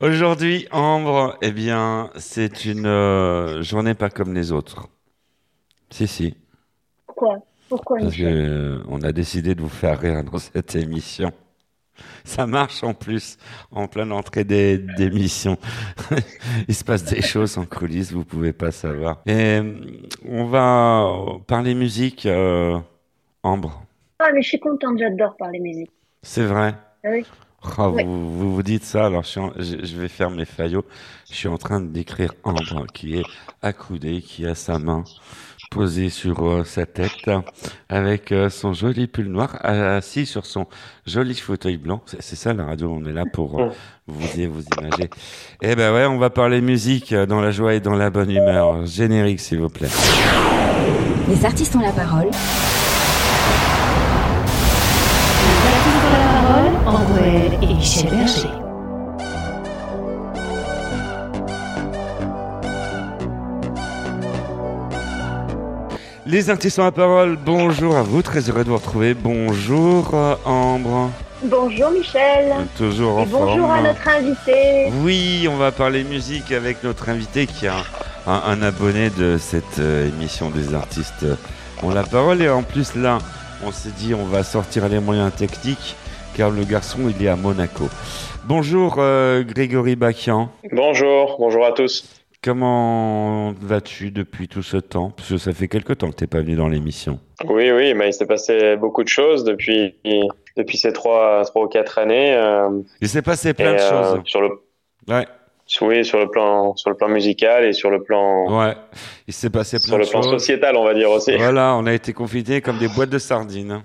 Aujourd'hui, Ambre, eh bien, c'est une euh, journée pas comme les autres. Si, si. Pourquoi? Pourquoi Parce que, euh, on a décidé de vous faire rire dans cette émission. Ça marche en plus, en pleine entrée des- d'émission. Il se passe des choses en coulisses, vous pouvez pas savoir. Et euh, on va parler musique, euh, Ambre. Ah, mais je suis contente, j'adore parler musique. C'est vrai? Ah oui. Ah, Oui. vous, vous vous dites ça, alors je, suis en- je, je vais faire mes faillots. Je suis en train de décrire Ambre qui est accoudée, qui a sa main posée sur euh, sa tête, avec euh, son joli pull noir, assis sur son joli fauteuil blanc. C'est ça la radio, on est là pour euh, vous y vous imager. Eh ben ouais, on va parler musique euh, dans la joie et dans la bonne humeur. Générique, s'il vous plaît. Les artistes ont la parole. Ambre et Michel Berger. Les artistes ont la parole, bonjour à vous, très heureux de vous retrouver. Bonjour euh, Ambre, Bonjour Michel. toujours en Et bonjour forme. à notre invité. Oui, on va parler musique avec notre invité qui est un, un- un abonné de cette euh, émission des artistes ont la parole. Et en plus, là, on s'est dit on va sortir les moyens techniques car le garçon, il est à Monaco. Bonjour euh, Grégory Bakian. Bonjour, bonjour à tous. Comment vas-tu depuis tout ce temps? Parce que ça fait quelque temps que t'es pas venu dans l'émission. Oui, oui, bah, il s'est passé beaucoup de choses depuis, depuis ces trois, trois ou quatre années. euh, Il s'est passé plein et, de euh, choses. Sur le, Ouais, oui, sur le plan, sur le plan musical et sur le plan, ouais. Il s'est passé plein sur le de plan choses. sociétal, on va dire aussi. Voilà, on a été confinés comme des boîtes de sardines.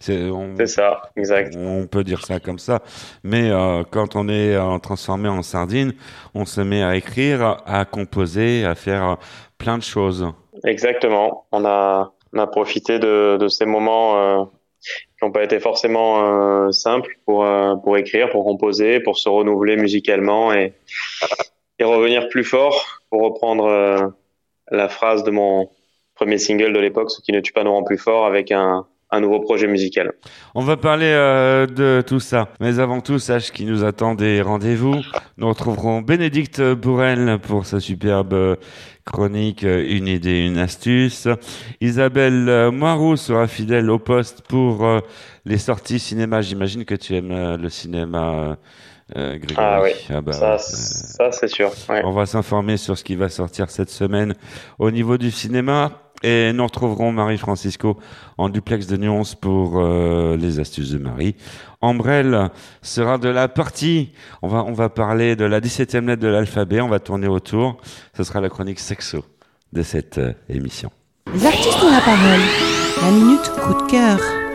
C'est, ça, exact. on peut dire ça comme ça. Mais euh, quand on est euh, transformé en sardine, on se met à écrire, à composer, à faire euh, plein de choses. Exactement. On a, on a profité de, de ces moments qui n'ont pas été forcément simples pour, pour écrire, pour composer, pour se renouveler musicalement et, et revenir plus fort, pour reprendre la phrase de mon premier single de l'époque, Ce qui ne tue pas nous rend plus fort, avec un, un nouveau projet musical. On va parler euh, de tout ça. Mais avant tout, sache qu'il nous attend des rendez-vous. Nous retrouverons Bénédicte Bourrel pour sa superbe euh, chronique euh, Une idée, une astuce. Isabelle Moirou sera fidèle au poste pour euh, les sorties cinéma. J'imagine que tu aimes euh, le cinéma, euh. Ah oui, Ah bah, ça, euh, ça c'est sûr. Ouais. on va s'informer sur ce qui va sortir cette semaine au niveau du cinéma. Et nous retrouverons Marie-Francisco en duplex de nuances pour euh, les astuces de Marie. Ambrelle sera de la partie. On va, on va parler de la 17e lettre de l'alphabet. On va tourner autour. Ce sera la chronique sexo de cette euh, émission. Les artistes ont la parole. La minute coup de cœur.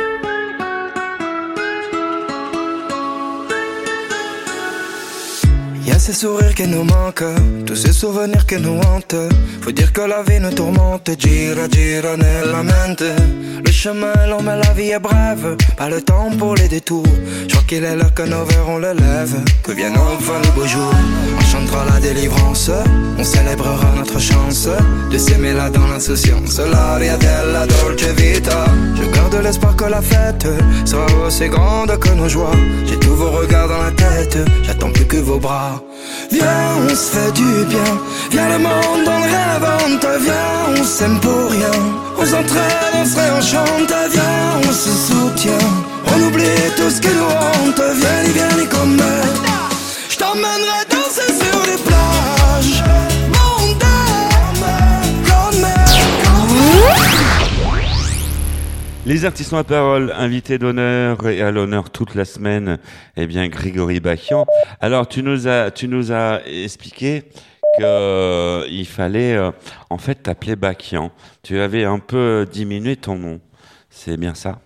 Y a ces sourires qui nous manquent, tous ces souvenirs qui nous hantent. Faut dire que la vie nous tourmente, gira gira nella mente. Le chemin est long mais la vie est brève, pas le temps pour les détours. Je crois qu'il est l'heure que nos verres on le lève, que vienne enfin le beau jour. On chantera la délivrance, on célébrera notre chance de s'aimer là dans l'insouciance. L'aria della dolce vita. Je garde l'espoir que la fête sera aussi grande que nos joies. J'ai tous vos regards dans la tête, j'attends plus que vos bras. Viens, on se fait du bien. Viens, le monde le rêve, on te on s'aime pour rien. On s'entraîne, on se réenchante. Viens, on se soutient. On oublie tout ce qui nous hante. Viens, viens, comme Je t'emmènerai danser sur les plages. Mondaines, comme Les artistes ont la parole, invité d'honneur et à l'honneur toute la semaine, eh bien Grégory Bakian. Alors tu nous as, tu nous as expliqué que euh, fallait euh, en fait t'appeler Bakian. Tu avais un peu diminué ton nom, c'est bien ça?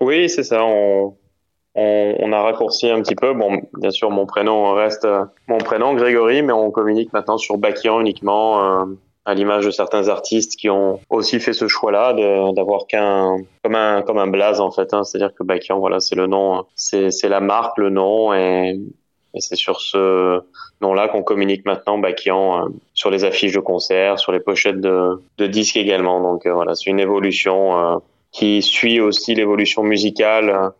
Oui, c'est ça. On, a raccourci un petit peu. Bon, bien sûr, mon prénom reste mon prénom, Grégory, mais on communique maintenant sur Bakian uniquement, euh, à l'image de certains artistes qui ont aussi fait ce choix-là d'avoir qu'un comme un comme un blaze en fait. hein. C'est-à-dire que Bakian, voilà, c'est le nom, c'est c'est la marque, le nom, et, et c'est sur ce nom-là qu'on communique maintenant Bakian euh, sur les affiches de concerts, sur les pochettes de, de disques également. Donc euh, voilà, c'est une évolution. euh, qui suit aussi l'évolution musicale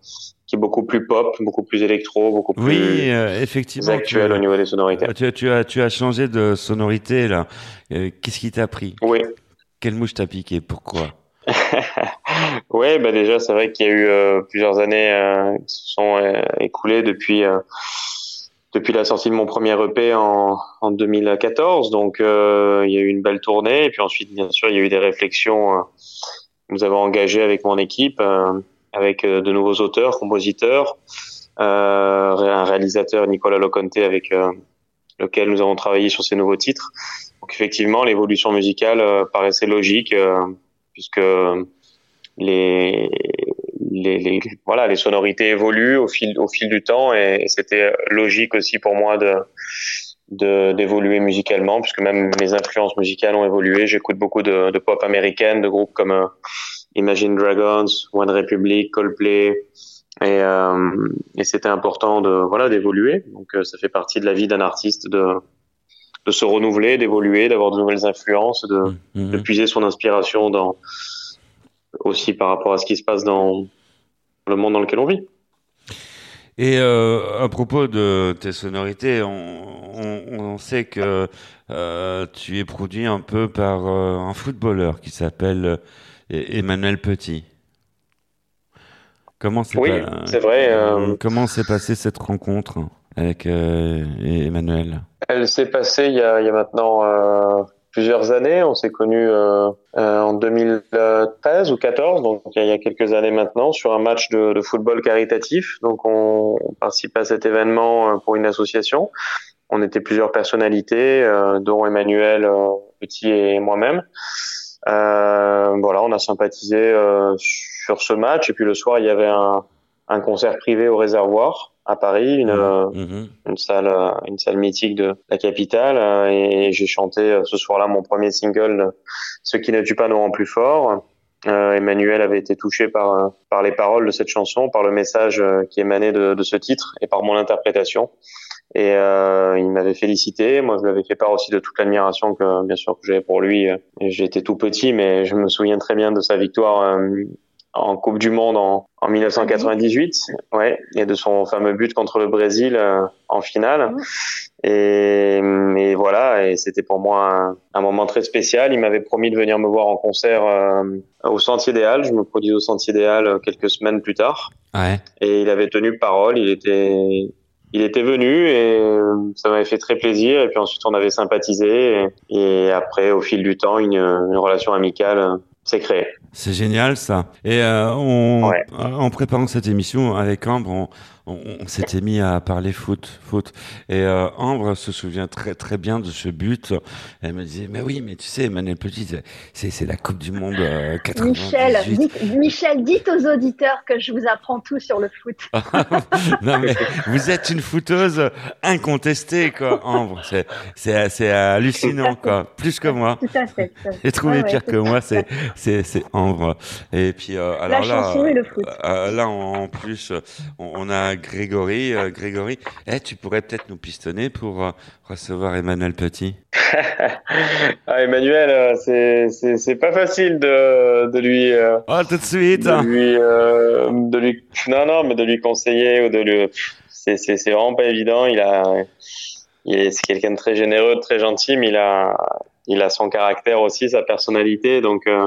qui est beaucoup plus pop, beaucoup plus électro, beaucoup plus Oui, euh, effectivement. actuel tu- au niveau des sonorités. tu, as- tu as, tu as changé de sonorité là. Euh, Qu'est-ce qui t'a pris? Oui. Quelle mouche t'a piqué? Pourquoi? Ouais, bah déjà c'est vrai qu'il y a eu euh, plusieurs années euh, qui se sont euh, écoulées depuis euh, depuis la sortie de mon premier EP en, en 2014. Donc euh, il y a eu une belle tournée et puis ensuite bien sûr il y a eu des réflexions. euh, que nous avons engagées avec mon équipe, euh, avec euh, de nouveaux auteurs, compositeurs, euh, un réalisateur Nicolas Loconte avec euh, lequel nous avons travaillé sur ces nouveaux titres. Donc effectivement l'évolution musicale paraissait logique. puisque les, les, les- voilà les sonorités évoluent au fil au fil du temps et, c'était logique aussi pour moi de d'évoluer musicalement puisque même mes influences musicales ont évolué j'écoute beaucoup de, de pop américaine de groupes comme Imagine Dragons One Republic Coldplay et, euh, et c'était important de voilà d'évoluer donc euh, ça fait partie de la vie d'un artiste de de se renouveler d'évoluer d'avoir de nouvelles influences de Mhm. de puiser son inspiration dans aussi par rapport à ce qui se passe dans le monde dans lequel on vit. Et euh, à propos de tes sonorités, on, on, on sait que euh, tu es produit un peu par un footballeur qui s'appelle euh, Emmanuel Petit. Comment s'est Oui, pas- c'est vrai, euh, Comment s'est passée cette rencontre avec euh, Emmanuel? Elle s'est passée il y a, il y a maintenant euh, plusieurs années. On s'est connus en 2013 ou 14, donc il y, a, quelques années maintenant, sur un match de, de football caritatif. Donc on, on participe à cet événement pour une association. On était plusieurs personnalités, dont Emmanuel Petit et moi-même. Euh, voilà, on a sympathisé euh, sur ce match. Et puis le soir, il y avait un, un concert privé au réservoir à Paris, une, euh, Mhm. une salle, euh, une salle mythique de la capitale. euh, Et j'ai chanté euh, ce soir-là mon premier single, euh, Ce qui ne tue pas nous rend plus fort. Euh, Emmanuel avait été touché par, euh, par les paroles de cette chanson, par le message euh, qui émanait de, de ce titre et par mon interprétation. Et euh, il m'avait félicité. Moi, je lui avais fait part aussi de toute l'admiration que, bien sûr, que j'avais pour lui. J'étais tout petit, mais je me souviens très bien de sa victoire euh, en Coupe du Monde en, en 1998, ouais, et de son fameux but contre le Brésil euh, en finale. Et, et voilà, et c'était pour moi un, un moment très spécial. Il m'avait promis de venir me voir en concert euh, au Sentier des Halles. Je me produis au Sentier des Halles euh, quelques semaines plus tard. Ouais. Et il avait tenu parole. Il était, il était venu et euh, ça m'avait fait très plaisir. Et puis ensuite, on avait sympathisé. Et, et après, au fil du temps, une, une relation amicale s'est créée. C'est génial ça. Et euh, on, Ouais. en préparant cette émission avec Ambre, on, on, on s'était mis à parler foot, foot. Et euh, Ambre se souvient très très bien de ce but. Elle me disait mais oui, mais tu sais, Emmanuel Petit, c'est- la Coupe du Monde euh, 98. Michel, dites, Michel, dites aux auditeurs que je vous apprends tout sur le foot. non mais vous êtes une footeuse incontestée quoi, Ambre. C'est c'est c'est hallucinant quoi, plus que moi. Tout à fait. J'ai trouvé ouais, pire que moi, c'est c'est c'est Ambre. Et puis euh, La alors là, chanson et le foot. euh, là en, plus, on, on a Grégory. euh, Grégory, eh, tu pourrais peut-être nous pistonner pour euh, recevoir Emmanuel Petit. Ah, Emmanuel, euh, c'est pas facile de de lui Oh, tout de suite. de lui euh, de lui non non mais de lui conseiller ou de lui c'est vraiment pas évident. Il a c'est quelqu'un de très généreux, de très gentil, mais il a il a son caractère aussi, sa personnalité, donc euh,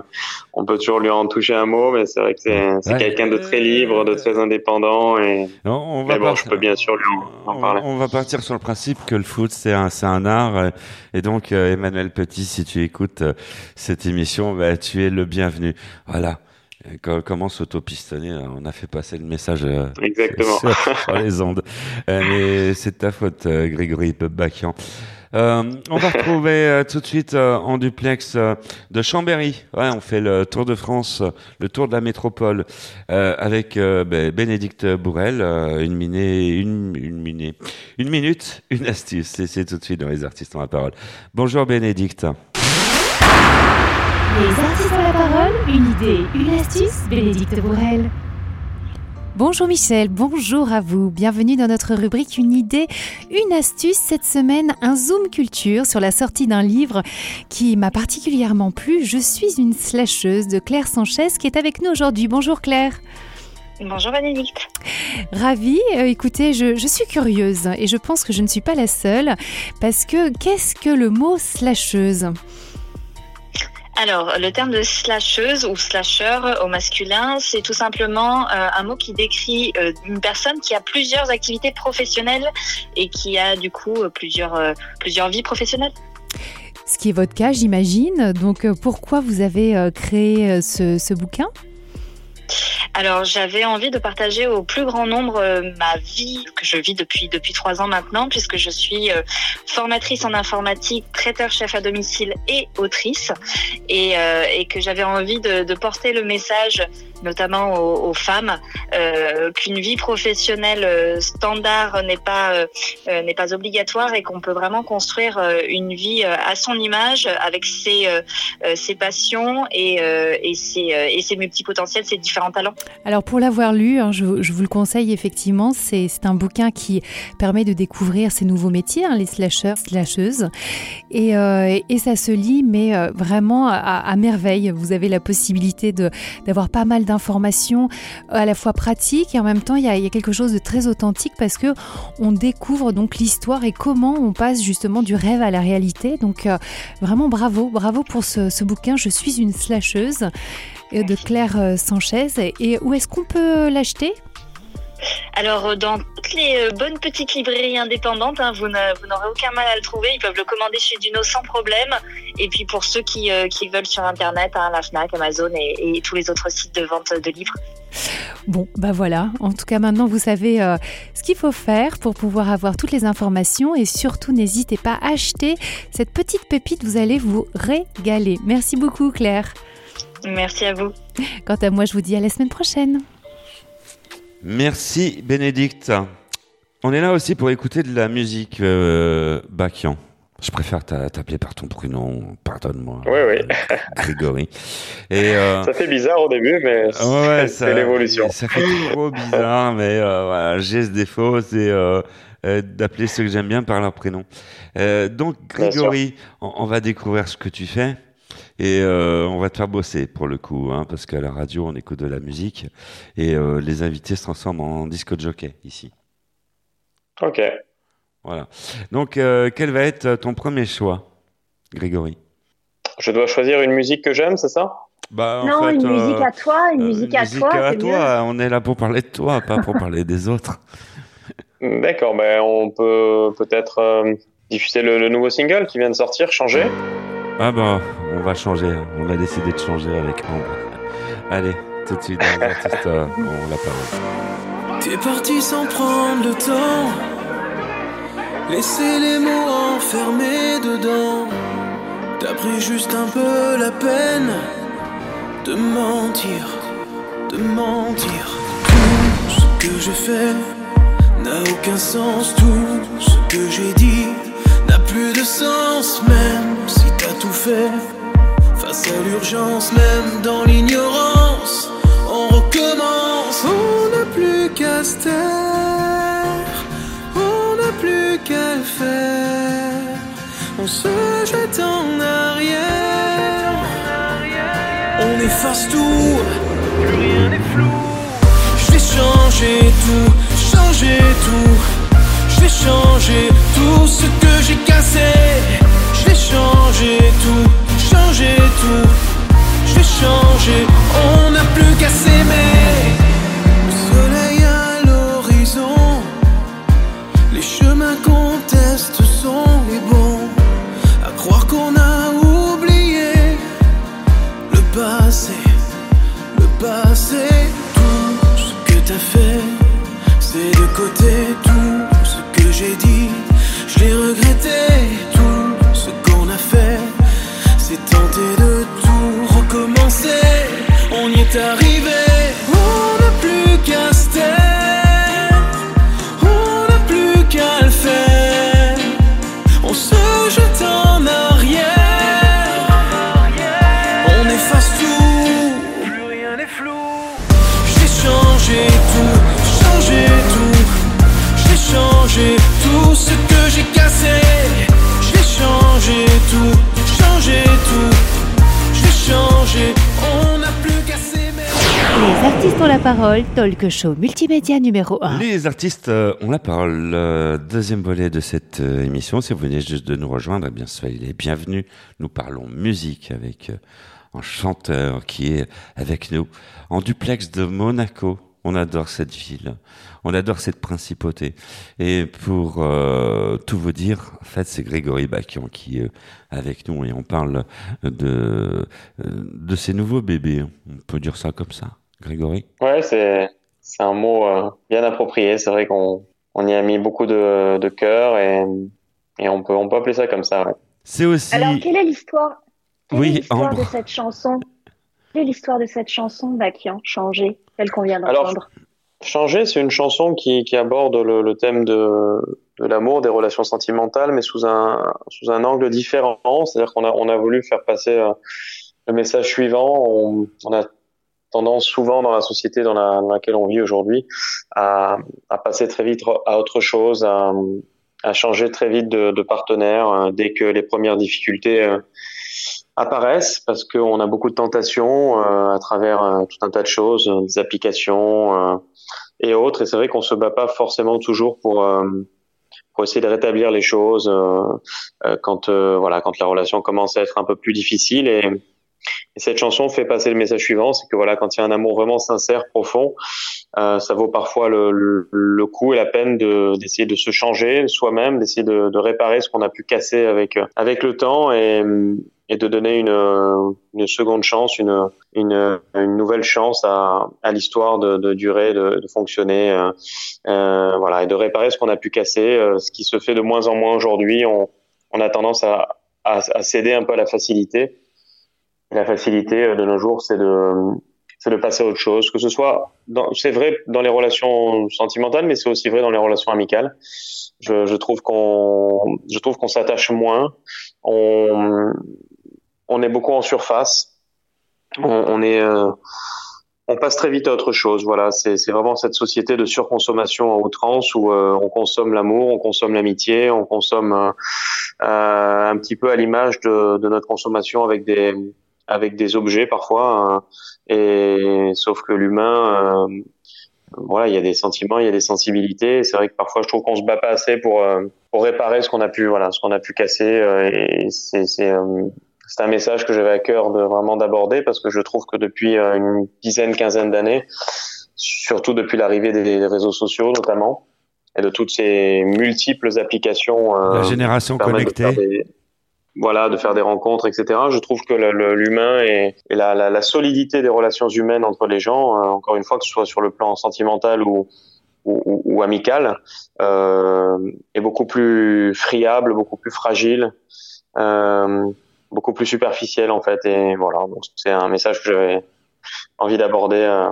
on peut toujours lui en toucher un mot, mais c'est vrai que c'est Ouais. quelqu'un de très libre, de très indépendant, et On, on va mais bon, pas- je peux bien sûr lui en, en on, parler. on va partir sur le principe que le foot c'est un c'est un art euh, et donc euh, Emmanuel Petit, si tu écoutes euh, cette émission, bah, tu es le bienvenu. Voilà. Euh, co- Comment s'auto-pistonner euh, On a fait passer le message euh, Exactement. sur, sur les ondes. Euh, mais c'est de ta faute, euh, Grégory Bakian. Euh, on va retrouver euh, tout de suite euh, en duplex de Chambéry. On fait le tour de France, le tour de la métropole avec ben, Bénédicte Bourrel. une minée, une, une minute, une astuce. C'est, tout de suite dans les artistes ont la parole. Bonjour Bénédicte. Les artistes ont la parole, une idée, une astuce, Bénédicte Bourrel. Bonjour Michel, bonjour à vous. Bienvenue dans notre rubrique Une idée, une astuce. Cette semaine, un zoom culture sur la sortie d'un livre qui m'a particulièrement plu. Je suis une slasheuse de Claire Sanchez qui est avec nous aujourd'hui. Bonjour Claire. Bonjour Bénédicte. Ravie. Euh, écoutez, je, je suis curieuse et je pense que je ne suis pas la seule parce que qu'est-ce que le mot slasheuse? Alors, le terme de slasheuse ou slasher au masculin, c'est tout simplement euh, un mot qui décrit euh, une personne qui a plusieurs activités professionnelles et qui a du coup euh, plusieurs, vies professionnelles. Ce qui est votre cas, j'imagine. Donc, pourquoi vous avez créé ce bouquin? Alors, j'avais envie de partager au plus grand nombre euh, ma vie que je vis depuis depuis trois ans maintenant, puisque je suis euh, formatrice en informatique, traiteur chef à domicile et autrice, et, euh, que j'avais envie de porter le message, notamment aux, femmes, euh, qu'une vie professionnelle euh, standard n'est pas euh, n'est pas obligatoire et qu'on peut vraiment construire une vie à son image avec ses ses passions et et ses et ses multipotentiels, ses différents talents. Alors, pour l'avoir lu, hein, je, vous le conseille effectivement. C'est un bouquin qui permet de découvrir ces nouveaux métiers, hein, les slasheurs, slasheuses. Et, et ça se lit, mais vraiment à, à merveille. Vous avez la possibilité de d'avoir pas mal d'informations à la fois pratiques et en même temps, il y a, il y a quelque chose de très authentique parce que on découvre donc l'histoire et comment on passe justement du rêve à la réalité. Donc, euh, vraiment bravo, bravo pour ce, ce bouquin. Je suis une slasheuse euh, de Claire euh, Sanchez. Et où est-ce qu'on peut l'acheter? Alors, euh, dans toutes les euh, bonnes petites librairies indépendantes, hein, vous n'a- vous n'aurez aucun mal à le trouver. Ils peuvent le commander chez Duno sans problème. Et puis, pour ceux qui, euh, qui veulent sur Internet, hein, la FNAC, Amazon et, et tous les autres sites de vente de livres. Bon, bah voilà. En tout cas, maintenant, vous savez euh, ce qu'il faut faire pour pouvoir avoir toutes les informations. Et surtout, n'hésitez pas à acheter cette petite pépite. Vous allez vous régaler. Merci beaucoup, Claire. Merci à vous. Quant à moi, je vous dis à la semaine prochaine. Merci Bénédicte. On est là aussi pour écouter de la musique euh, Bakian. Je préfère t'a- t'appeler par ton prénom, pardonne-moi. Oui, oui. Grégory. Et euh, Ça fait bizarre au début, mais ouais, c'est l'évolution. Ça fait trop bizarre, mais euh, voilà, j'ai ce défaut, c'est euh, euh, d'appeler ceux que j'aime bien par leur prénom. Euh, donc Grégory, on, on va découvrir ce que tu fais. Et euh, on va te faire bosser pour le coup, hein, parce qu'à la radio on écoute de la musique et euh, les invités se transforment en disco jockey ici. Ok. Voilà. Donc euh, quel va être ton premier choix, Grégory? Je dois choisir une musique que j'aime, c'est ça? Bah en non, fait, une euh, musique à toi, une euh, musique à musique toi, à c'est mieux. toi. On est là pour parler de toi, pas pour parler des autres. D'accord, ben on peut peut-être euh, diffuser le, le nouveau single qui vient de sortir, changer. Ah bah, on va changer. On a décidé de changer avec Ambre. Allez, tout de suite, dans les artistes ont la parole. T'es parti sans prendre le temps. Laisser les mots enfermés dedans. T'as pris juste un peu la peine de mentir, de mentir. Tout ce que j'ai fait n'a aucun sens. Tout ce que j'ai dit n'a plus de sens. Même tout fait face à l'urgence, même dans l'ignorance, on recommence. On n'a plus qu'à se taire, on n'a plus qu'à le faire. On se jette en arrière, on efface tout, plus rien n'est flou. Je vais changer tout, changer tout. Je vais changer tout ce que j'ai cassé. Changer tout, changer tout. Je vais changer, on n'a plus qu'à la parole, talk show multimédia numéro 1. Les artistes euh, ont la parole. Euh, deuxième volet de cette euh, émission. Si vous venez juste de nous rejoindre, eh bien soyez les bienvenus. Nous parlons musique avec un chanteur qui est avec nous en duplex de Monaco. On adore cette ville, on adore cette principauté. Et pour tout vous dire, en fait, c'est Grégory Bakian qui est avec nous et on parle de de ces nouveaux bébés. On peut dire ça comme ça, Grégory? Ouais, c'est c'est un mot euh, bien approprié. C'est vrai qu'on on y a mis beaucoup de, de cœur et, et on peut on peut appeler ça comme ça. Ouais. C'est aussi. Alors, quelle est l'histoire Oui, Ambre. de cette chanson? Quelle est l'histoire de cette chanson bah, qui a changé, celle qu'on vient Alors, d'entendre? Changer, c'est une chanson qui, qui aborde le, le thème de, de l'amour, des relations sentimentales, mais sous un, sous un angle différent. C'est-à-dire qu'on a, on a voulu faire passer euh, le message suivant. On, on a tendance souvent dans la société dans, la, dans laquelle on vit aujourd'hui à, à passer très vite à autre chose, à, à changer très vite de, de partenaire euh, dès que les premières difficultés euh, apparaissent, parce qu'on a beaucoup de tentations euh, à travers euh, tout un tas de choses, des applications et autres. Et c'est vrai qu'on se bat pas forcément toujours pour pour essayer de rétablir les choses euh, quand euh, voilà quand la relation commence à être un peu plus difficile. Et, et cette chanson fait passer le message suivant, c'est que voilà quand il y a un amour vraiment sincère, profond, euh, ça vaut parfois le, le, le coup et la peine de d'essayer de se changer soi-même, d'essayer de, de réparer ce qu'on a pu casser avec euh, avec le temps et et de donner une, une seconde chance, une, une, une nouvelle chance à, à l'histoire de, de durer, de, de fonctionner, euh, euh, voilà, et de réparer ce qu'on a pu casser, euh, ce qui se fait de moins en moins aujourd'hui. On, on a tendance à, à, à céder un peu à la facilité. La facilité euh, de nos jours, c'est de, c'est de passer à autre chose. Que ce soit, c'est vrai dans les relations sentimentales, mais c'est aussi vrai dans les relations amicales. Je, je trouve qu'on, je trouve qu'on s'attache moins. On, on est beaucoup en surface. On, est, euh, on passe très vite à autre chose. Voilà, c'est c'est vraiment cette société de surconsommation à outrance où euh, on consomme l'amour, on consomme l'amitié, on consomme euh, euh, un petit peu à l'image de, de notre consommation avec des avec des objets parfois. euh, et sauf que l'humain, euh, voilà, il y a des sentiments, il y a des sensibilités. C'est vrai que parfois je trouve qu'on se bat pas assez pour euh, pour réparer ce qu'on a pu, voilà, ce qu'on a pu casser. euh, et c'est c'est c'est un message que j'avais à cœur de vraiment d'aborder parce que je trouve que depuis une dizaine, quinzaine d'années, surtout depuis l'arrivée des, réseaux sociaux notamment, et de toutes ces multiples applications, La génération de connectée. des- voilà, de faire des rencontres, etc. Je trouve que l'humain et, la, la, la solidité des relations humaines entre les gens, euh, encore une fois, que ce soit sur le plan sentimental ou, ou, ou- amical, euh, est beaucoup plus friable, beaucoup plus fragile, euh, beaucoup plus superficiel en fait. Et voilà, c'est un message que j'avais envie d'aborder euh,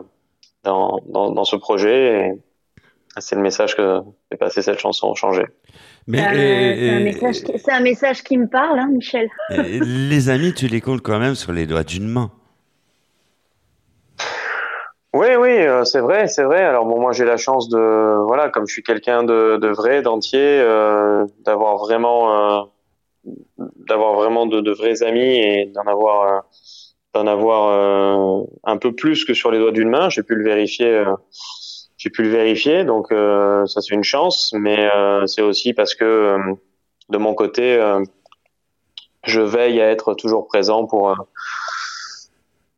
dans, dans, dans ce projet. Et c'est le message que fait passer cette chanson Changer. Mais Euh, c'est un, euh, message qui- c'est un message qui me parle, hein, Michel. les amis, tu les comptes quand même sur les doigts d'une main. Oui, oui, euh, c'est vrai, c'est vrai. Alors bon, moi j'ai la chance de, voilà, comme je suis quelqu'un de, de vrai, d'entier, euh, d'avoir vraiment, euh, d'avoir vraiment de, de vrais amis et d'en avoir, euh, d'en avoir euh, un peu plus que sur les doigts d'une main. J'ai pu le vérifier, euh, j'ai pu le vérifier, donc euh, ça c'est une chance, mais euh, c'est aussi parce que euh, de mon côté, je veille à être toujours présent pour.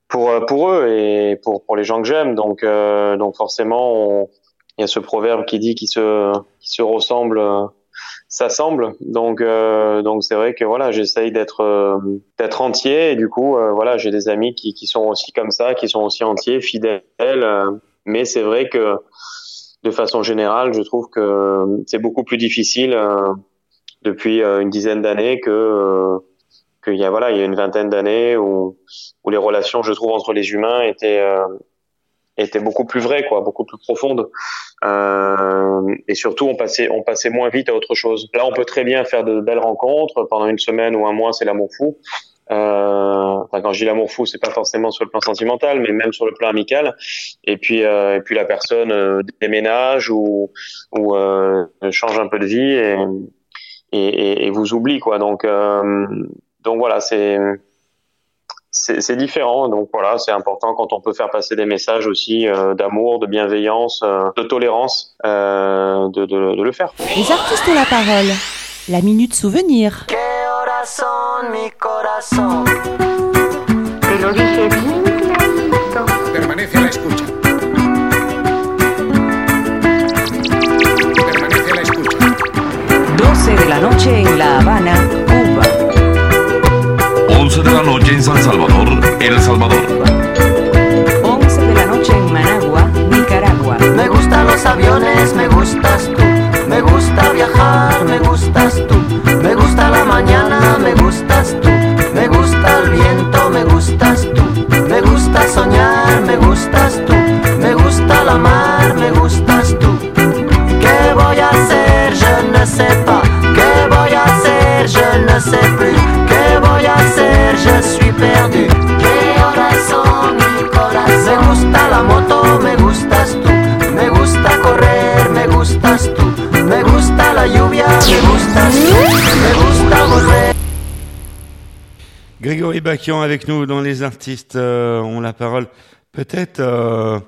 pour pour eux et pour pour les gens que j'aime donc donc forcément il y a ce proverbe qui dit qui se qui se ressemble s'assemble donc donc c'est vrai que voilà j'essaye d'être d'être entier et du coup voilà j'ai des amis qui qui sont aussi comme ça qui sont aussi entiers fidèles mais c'est vrai que de façon générale je trouve que c'est beaucoup plus difficile euh, depuis euh, une dizaine d'années que euh, qu'il y a voilà il y a une vingtaine d'années où où les relations, je trouve, entre les humains étaient euh, étaient beaucoup plus vraies, quoi, beaucoup plus profondes, euh, et surtout on passait on passait moins vite à autre chose. Là, on peut très bien faire de belles rencontres pendant une semaine ou un mois, c'est l'amour fou. Euh, quand je dis l'amour fou, c'est pas forcément sur le plan sentimental, mais même sur le plan amical. Et puis euh, et puis la personne euh, déménage ou ou euh, change un peu de vie et et, et, et vous oublie, quoi. Donc euh, donc voilà, c'est c'est différent. Donc voilà, c'est important quand on peut faire passer des messages aussi euh, d'amour, de bienveillance, euh, de tolérance, euh, de, de, de, le faire. Les artistes ont la parole. La minute souvenir. Permanece a la escucha. Permanece a la escucha. 12 de la noche en La Habana, Cuba. 11 de la noche en San Salvador, El Salvador. Grégory Bakian avec nous dans Les Artistes euh, ont la parole. Peut-être euh,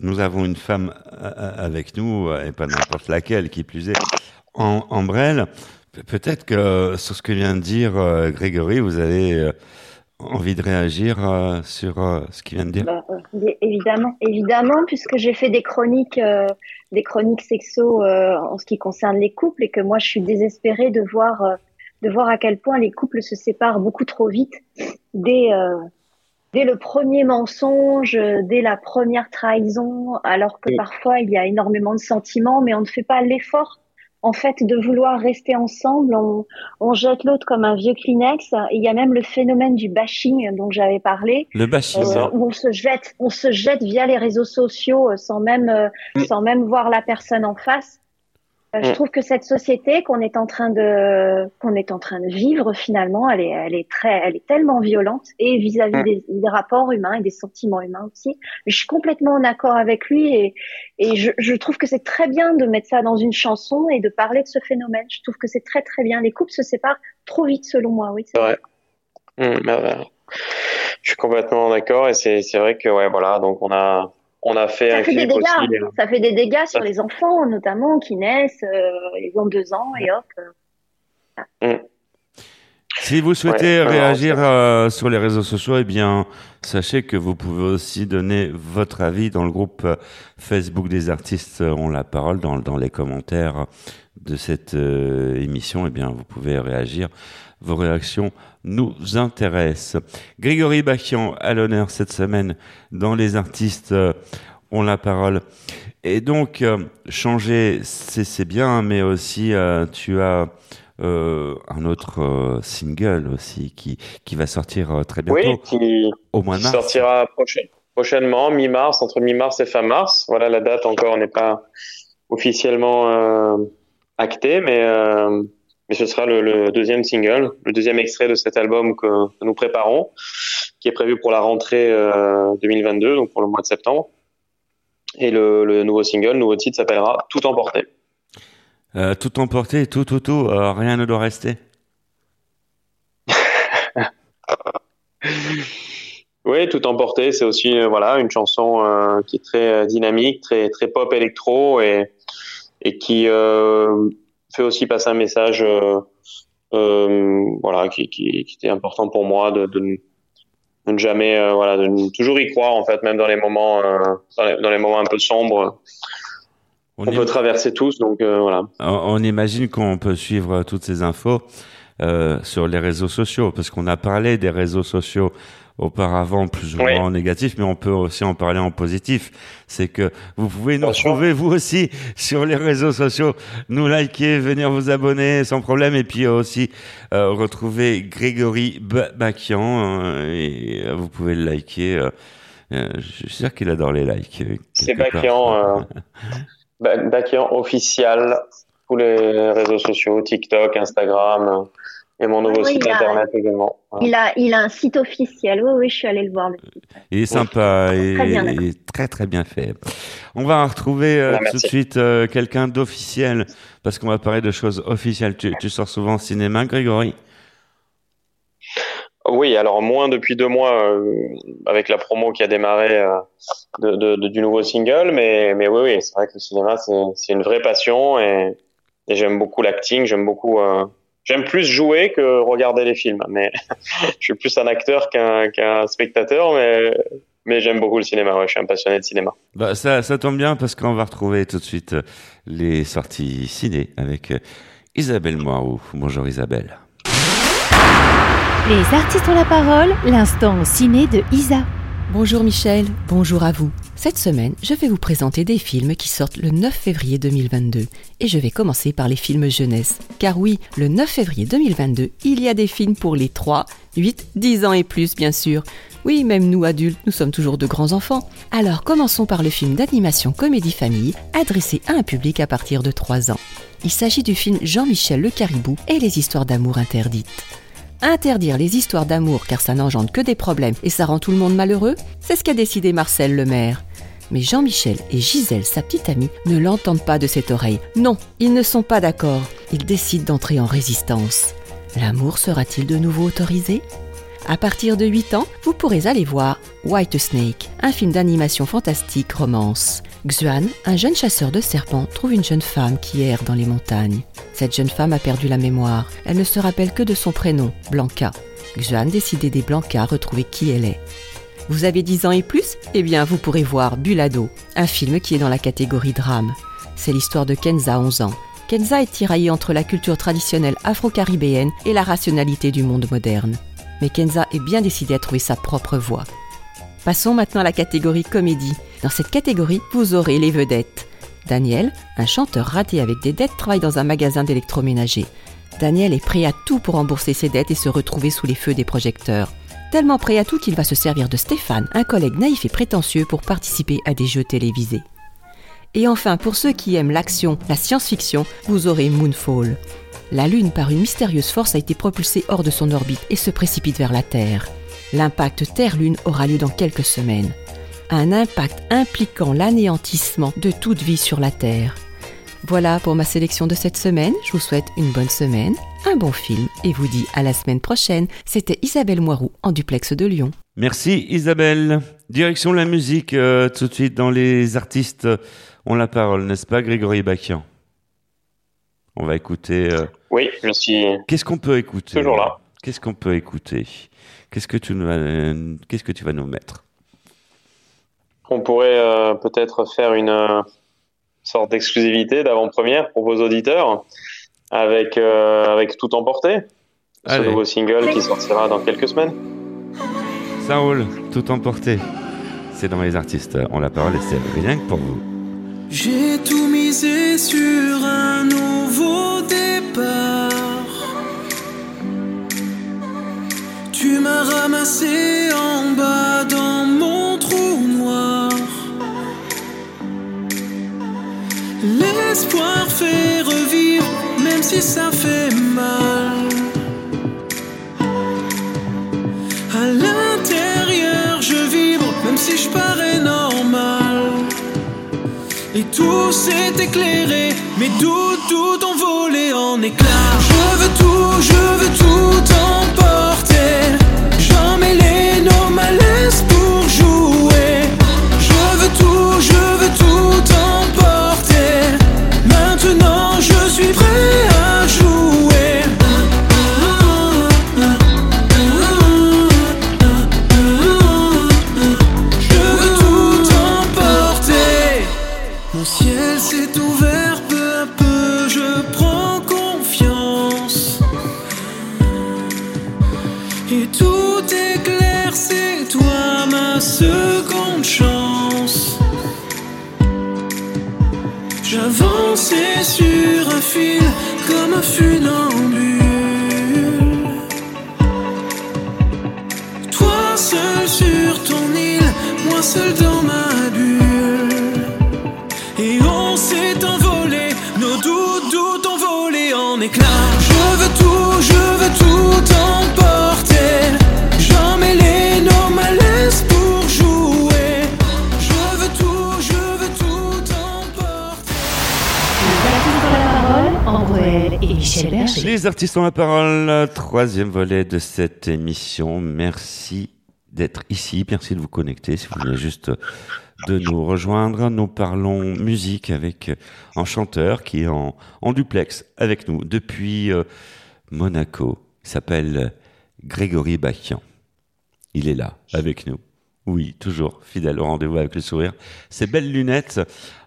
nous avons une femme euh, avec nous, et pas n'importe laquelle, qui plus est, en, en Brel. Pe- Peut-être que sur ce que vient de dire Grégory, vous avez envie de réagir sur ce qu'il vient de dire? Bah, évidemment, évidemment, puisque j'ai fait des chroniques, des chroniques sexo en ce qui concerne les couples et que moi je suis désespérée de voir, de voir à quel point les couples se séparent beaucoup trop vite dès, euh, dès le premier mensonge, dès la première trahison, alors que parfois il y a énormément de sentiments, mais on ne fait pas l'effort. En fait, de vouloir rester ensemble, on, on jette l'autre comme un vieux Kleenex. Et il y a même le phénomène du bashing dont j'avais parlé. Le bashing. Euh, où on se jette, on se jette via les réseaux sociaux euh, sans même, euh, Mm. sans même voir la personne en face. Euh, Je Mm. trouve que cette société qu'on est en train de, qu'on est en train de vivre finalement, elle est, elle est très, elle est tellement violente et vis-à-vis Mm. des, des rapports humains et des sentiments humains aussi. Je suis complètement en accord avec lui et, et je, je trouve que c'est très bien de mettre ça dans une chanson et de parler de ce phénomène. Je trouve que c'est très très bien. Les couples se séparent trop vite selon moi, oui. c'est vrai. Hum, bah, bah, je suis complètement d'accord et c'est c'est vrai que ouais voilà donc on a on a fait Ça un fait des aussi. dégâts. euh, Ça fait des dégâts sur Ça- les enfants, notamment, qui naissent, euh, ils ont deux ans et hop. euh, Si vous souhaitez Ouais, réagir euh, sur les réseaux sociaux, eh bien, sachez que vous pouvez aussi donner votre avis dans le groupe Facebook des artistes ont la parole dans, dans les commentaires de cette euh, émission. Eh bien, vous pouvez réagir. Vos réactions nous intéressent. Grégory Bakian à l'honneur cette semaine dans les artistes euh, ont la parole. Et donc, euh, changer, c'est bien, mais aussi euh, tu as euh, un autre single aussi qui, qui va sortir très bientôt, Oui, qui, au mois de qui mars. sortira prochain- prochainement, mi-mars, entre mi-mars et fin mars. Voilà, la date encore n'est pas officiellement actée, mais, mais ce sera le, le deuxième single, le deuxième extrait de cet album que, que nous préparons, qui est prévu pour la rentrée euh, 2022, donc pour le mois de septembre. Et le, le nouveau single, le nouveau titre s'appellera Tout emporté. Euh, tout emporté, tout, tout, tout, euh, rien ne doit rester. Oui, tout emporté, c'est aussi euh, voilà une chanson euh, qui est très euh, dynamique, très très pop électro et et qui euh, fait aussi passer un message euh, euh, voilà qui, qui qui était important pour moi de de, ne- de ne jamais euh, voilà de ne- toujours y croire en fait même dans les moments euh, dans, les, dans les moments un peu sombres On, peut traverser tous donc euh, voilà. On- on imagine qu'on peut suivre toutes ces infos sur les réseaux sociaux, parce qu'on a parlé des réseaux sociaux auparavant plus ou Oui. moins en négatif, mais on peut aussi en parler en positif. C'est que vous pouvez nous retrouver vous aussi sur les réseaux sociaux, nous liker, venir vous abonner sans problème, et puis aussi euh, retrouver Grégory Ba- Bakian, euh, et euh, vous pouvez le liker. euh, euh, je suis sûr qu'il adore les likes. euh, c'est. Bakian euh, Ba- Bakian officiel tous les réseaux sociaux TikTok Instagram et mon nouveau Oui, site a- internet également Voilà. Il a, il a un site officiel. Oui, oui, je suis allée le voir. Le site. Il est sympa et, Très bien, et très très bien fait. On va retrouver euh, Ah, tout de suite euh, quelqu'un d'officiel parce qu'on va parler de choses officielles. Tu, tu sors souvent au cinéma, Grégory? Oui, alors moins depuis deux mois euh, avec la promo qui a démarré euh, de, de- de- du nouveau single, mais, mais oui, oui, c'est vrai que le cinéma, c'est c'est une vraie passion et, et j'aime beaucoup l'acting, j'aime beaucoup... euh, J'aime plus jouer que regarder les films, mais je suis plus un acteur qu'un spectateur, mais, mais j'aime beaucoup le cinéma, ouais, je suis un passionné de cinéma. Bah, ça, ça tombe bien parce qu'on va retrouver tout de suite euh, les sorties ciné avec euh, Isabelle Moirou. Bonjour Isabelle. Les artistes ont la parole, l'instant ciné de Isa. Bonjour Michel, bonjour à vous. Cette semaine, je vais vous présenter des films qui sortent le 9 février 2022. Et je vais commencer par les films jeunesse. Car oui, le 9 février 2022, il y a des films pour les 3, 8, 10 ans et plus, bien sûr. Oui, même nous adultes, nous sommes toujours de grands enfants. Alors commençons par le film d'animation Comédie Famille, adressé à un public à partir de 3 ans. Il s'agit du film Jean-Michel le Caribou et les histoires d'amour interdites. Interdire les histoires d'amour car ça n'engendre que des problèmes et ça rend tout le monde malheureux, c'est ce qu'a décidé Marcel le maire. Mais Jean-Michel et Gisèle, sa petite amie, ne l'entendent pas de cette oreille. Non, ils ne sont pas d'accord. Ils décident d'entrer en résistance. L'amour sera-t-il de nouveau autorisé? À partir de 8 ans, vous pourrez aller voir White Snake, un film d'animation fantastique romance. Xuan, un jeune chasseur de serpents, trouve une jeune femme qui erre dans les montagnes. Cette jeune femme a perdu la mémoire. Elle ne se rappelle que de son prénom, Blanca. Xuan décide d'aider Blanca à retrouver qui elle est. Vous avez 10 ans et plus? Eh bien, vous pourrez voir Bulado, un film qui est dans la catégorie drame. C'est l'histoire de Kenza, 11 ans. Kenza est tiraillée entre la culture traditionnelle afro-caribéenne et la rationalité du monde moderne. Mais Kenza est bien décidée à trouver sa propre voie. Passons maintenant à la catégorie comédie. Dans cette catégorie, vous aurez les vedettes. Daniel, un chanteur raté avec des dettes, travaille dans un magasin d'électroménager. Daniel est prêt à tout pour rembourser ses dettes et se retrouver sous les feux des projecteurs. Tellement prêt à tout qu'il va se servir de Stéphane, un collègue naïf et prétentieux, pour participer à des jeux télévisés. Et enfin, pour ceux qui aiment l'action, la science-fiction, vous aurez Moonfall. La Lune, par une mystérieuse force, a été propulsée hors de son orbite et se précipite vers la Terre. L'impact Terre-Lune aura lieu dans quelques semaines. Un impact impliquant l'anéantissement de toute vie sur la Terre. Voilà pour ma sélection de cette semaine. Je vous souhaite une bonne semaine, un bon film et vous dis à la semaine prochaine. C'était Isabelle Moirou en duplex de Lyon. Merci Isabelle. Direction la musique euh, tout de suite dans les artistes ont la parole, n'est-ce pas Grégory Bakian On va écouter. euh, Oui, je suis Qu'est-ce qu'on peut écouter? toujours là. Qu'est-ce qu'on peut écouter? Qu'est-ce que tu nous vas- qu'est-ce que tu vas nous mettre? On pourrait euh, peut-être faire une euh, sorte d'exclusivité d'avant-première pour vos auditeurs avec, euh, avec Tout Emporté, ce nouveau single qui sortira dans quelques semaines. Ça roule, tout emporté. C'est dans les artistes ont la parole et c'est rien que pour vous. J'ai tout misé sur un nouveau départ. Tu m'as ramassé en bas dans mon trou noir. L'espoir fait revivre, même si ça fait mal. À l'intérieur, je vibre, même si je parais normal. Et tout s'est éclairé, mes doutes, tout ont volé en éclats. Je veux tout, je veux tout emporter. Comme un funambule. Toi seul sur ton île, moi seul dans ma Michel Berger. Les artistes ont la parole, troisième volet de cette émission. Merci d'être ici, merci de vous connecter. Si vous venez juste de nous rejoindre, nous parlons musique avec un chanteur qui est en, en duplex avec nous depuis euh, Monaco. Il s'appelle Grégory Bakian. Il est là avec nous. Oui, toujours fidèle au rendez-vous avec le sourire. Ces belles lunettes.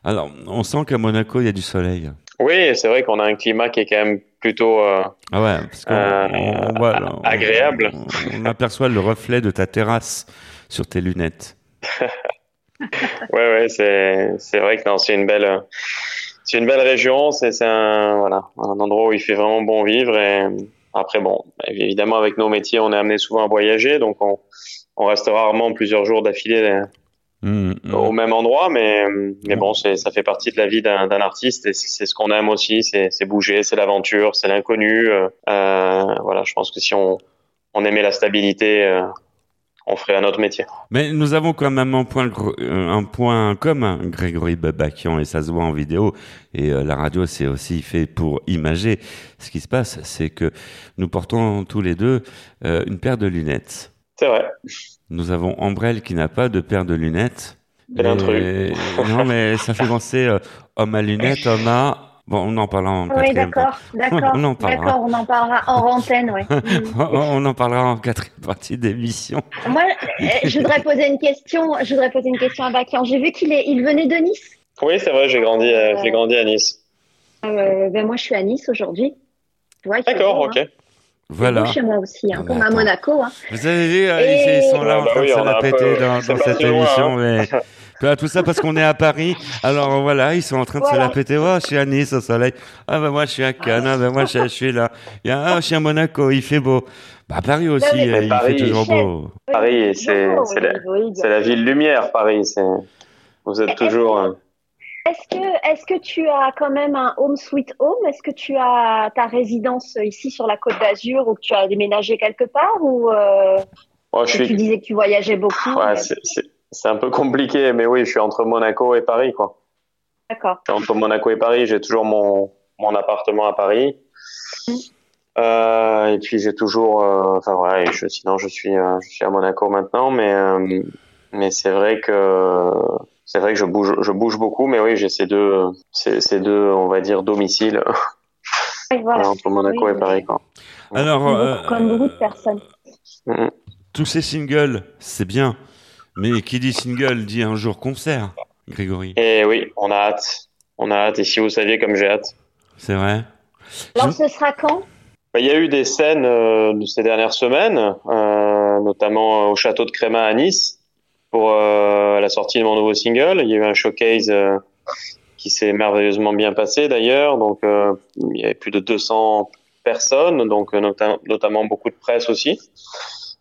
Alors, on sent qu'à Monaco, il y a du soleil. Oui, c'est vrai qu'on a un climat qui est quand même plutôt euh, Ah ouais, parce qu'on Euh, on voit- on- agréable. On aperçoit le reflet de ta terrasse sur tes lunettes. Ouais, ouais, c'est c'est vrai que non, c'est une belle c'est une belle région. C'est c'est un voilà un endroit où il fait vraiment bon vivre. Et après, bon, évidemment, avec nos métiers, on est amené souvent à voyager, donc on on reste rarement plusieurs jours d'affilée Mmh, mmh. au même endroit, mais mais bon, ça fait partie de la vie d'un artiste et c'est ce qu'on aime aussi. C'est bouger, c'est l'aventure, c'est l'inconnu. euh, euh, voilà, je pense que si on on aimait la stabilité, euh, on ferait un autre métier. Mais nous avons quand même un point, un point commun, Grégory Babakian, et ça se voit en vidéo. Et euh, la radio, c'est aussi fait pour imager. Ce qui se passe, c'est que nous portons tous les deux une paire de lunettes. C'est vrai. Nous avons Ambrelle qui n'a pas de paire de lunettes. Intrus. Et- Non, mais ça fait penser euh, homme à lunettes, homme à... Bon, on en parlera en Oui, quatrième. d'accord, d'accord. On en parlera. D'accord, on en parlera en antenne, oui. on en parlera en quatrième partie d'émission. Moi, euh, je voudrais poser une question. Je voudrais poser une question à Bakian. J'ai vu qu'il est, il venait de Nice. Oui, c'est vrai, j'ai grandi, euh, j'ai grandi à Nice. Euh, ben moi, je suis à Nice aujourd'hui. Fait D'accord, ok. hein. Voilà. Chez moi aussi, hein, comme à. Monaco. Hein. Vous avez vu, Et- ils sont là en train de se la péter dans, cette loin, émission. hein. Mais... Voilà, tout ça parce qu'on est à Paris. Alors voilà, ils sont en train de se Voilà. la péter. Oh, je suis à Nice au soleil. Ah ben moi je suis à Cannes. Ah ben moi je, je suis là. Il y a, ah, je suis à Monaco, il fait beau. Bah Paris aussi, mais- euh, il Paris, fait toujours beau. Paris, c'est la, la ville lumière, Paris. C'est vous êtes toujours. Est-ce que, est-ce que tu as quand même un home sweet home? Est-ce que tu as ta résidence ici sur la Côte d'Azur ou que tu as déménagé quelque part ou euh, moi, je tu disais que tu voyageais beaucoup Ouais, mais- c'est- un peu compliqué, mais oui, je suis entre Monaco et Paris, quoi. D'accord. Entre Monaco et Paris. J'ai toujours mon mon appartement à Paris. Mm. Euh, et puis j'ai toujours. euh, Enfin voilà. sinon, je suis je suis à Monaco maintenant, mais mais c'est vrai que c'est vrai que je bouge je bouge beaucoup, mais oui, j'ai ces deux ces, ces deux on va dire domiciles voilà. entre Monaco Oui, et Paris, quoi. Alors, Comme euh, beaucoup- Comme beaucoup de personnes. Mm. tous ces singles, c'est bien. Mais qui dit single dit un jour concert, Grégory. Et oui, on a hâte. On a hâte. Et si vous saviez comme j'ai hâte. C'est vrai. Alors, ce sera quand? Bah, Il y a eu des scènes euh, de ces dernières semaines, euh, notamment au château de Créma à Nice, pour euh, la sortie de mon nouveau single. Il y a eu un showcase euh, qui s'est merveilleusement bien passé d'ailleurs. Donc euh, il y avait plus de 200 personnes, donc nota- notamment beaucoup de presse aussi.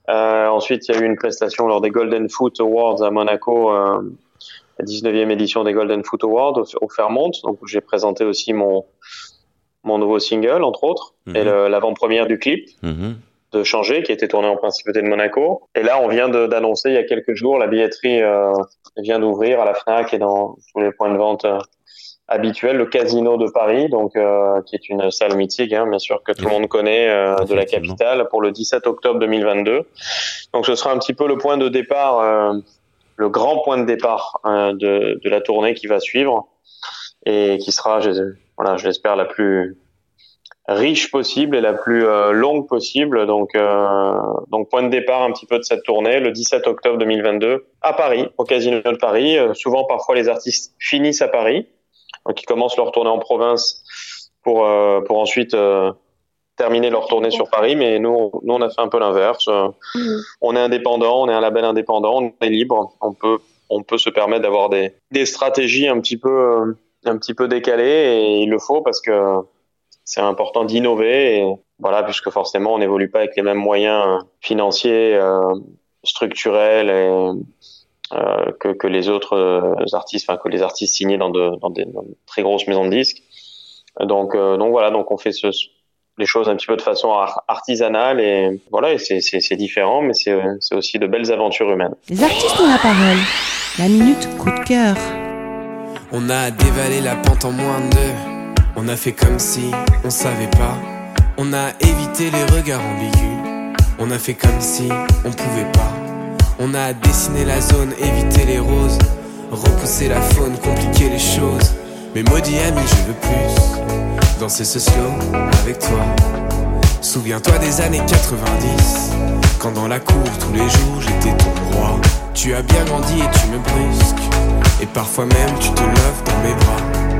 Euh, ensuite, il y a eu une prestation lors des Golden Foot Awards à Monaco, euh, la 19e édition des Golden Foot Awards au, au Fairmont. Donc j'ai présenté aussi mon mon nouveau single, entre autres, Mhm. et le- l'avant-première du clip Mhm. De Changer, qui a été tourné en Principauté de Monaco. Et là, on vient d'annoncer il y a quelques jours, la billetterie euh, vient d'ouvrir à la FNAC et dans tous les points de vente euh, habituels, le Casino de Paris, donc euh, qui est une salle mythique, hein, bien sûr, que tout le monde connaît, euh, de la capitale, pour le 17 octobre 2022. Donc ce sera un petit peu le point de départ, euh, le grand point de départ euh, de, de la tournée qui va suivre et qui sera, je, voilà, je l'espère, la plus riche possible et la plus euh, longue possible. Donc, euh, donc point de départ un petit peu de cette tournée le 17 octobre 2022 à Paris, au Casino de Paris. Euh, souvent, parfois, les artistes finissent à Paris, donc ils commencent leur tournée en province pour euh, pour ensuite euh, terminer leur tournée sur Paris. Mais nous, nous, on a fait un peu l'inverse. Euh, Mhm. on est indépendant, on est un label indépendant, on est libre, on peut on peut se permettre d'avoir des des stratégies un petit peu euh, un petit peu décalées et il le faut parce que c'est important d'innover et voilà puisque forcément on n'évolue pas avec les mêmes moyens financiers euh, structurels et euh, que, que les autres euh, artistes enfin que les artistes signés dans de dans des, dans de très grosses maisons de disques donc euh, donc voilà donc on fait ce, les choses un petit peu de façon ar- artisanale et voilà et c'est différent mais c'est c'est aussi de belles aventures humaines Les artistes ont la parole. La minute coup de cœur. On a dévalé la pente en moins de deux. On a fait comme si on savait pas. On a évité les regards ambigus. On a fait comme si on pouvait pas. On a dessiné la zone, évité les roses. Repousser la faune, compliquer les choses. Mais maudit ami, je veux plus. Danser ce slow avec toi. Souviens-toi des années 90. Quand dans la cour tous les jours j'étais ton roi. Tu as bien grandi et tu me brusques. Et parfois même tu te lèves dans mes bras.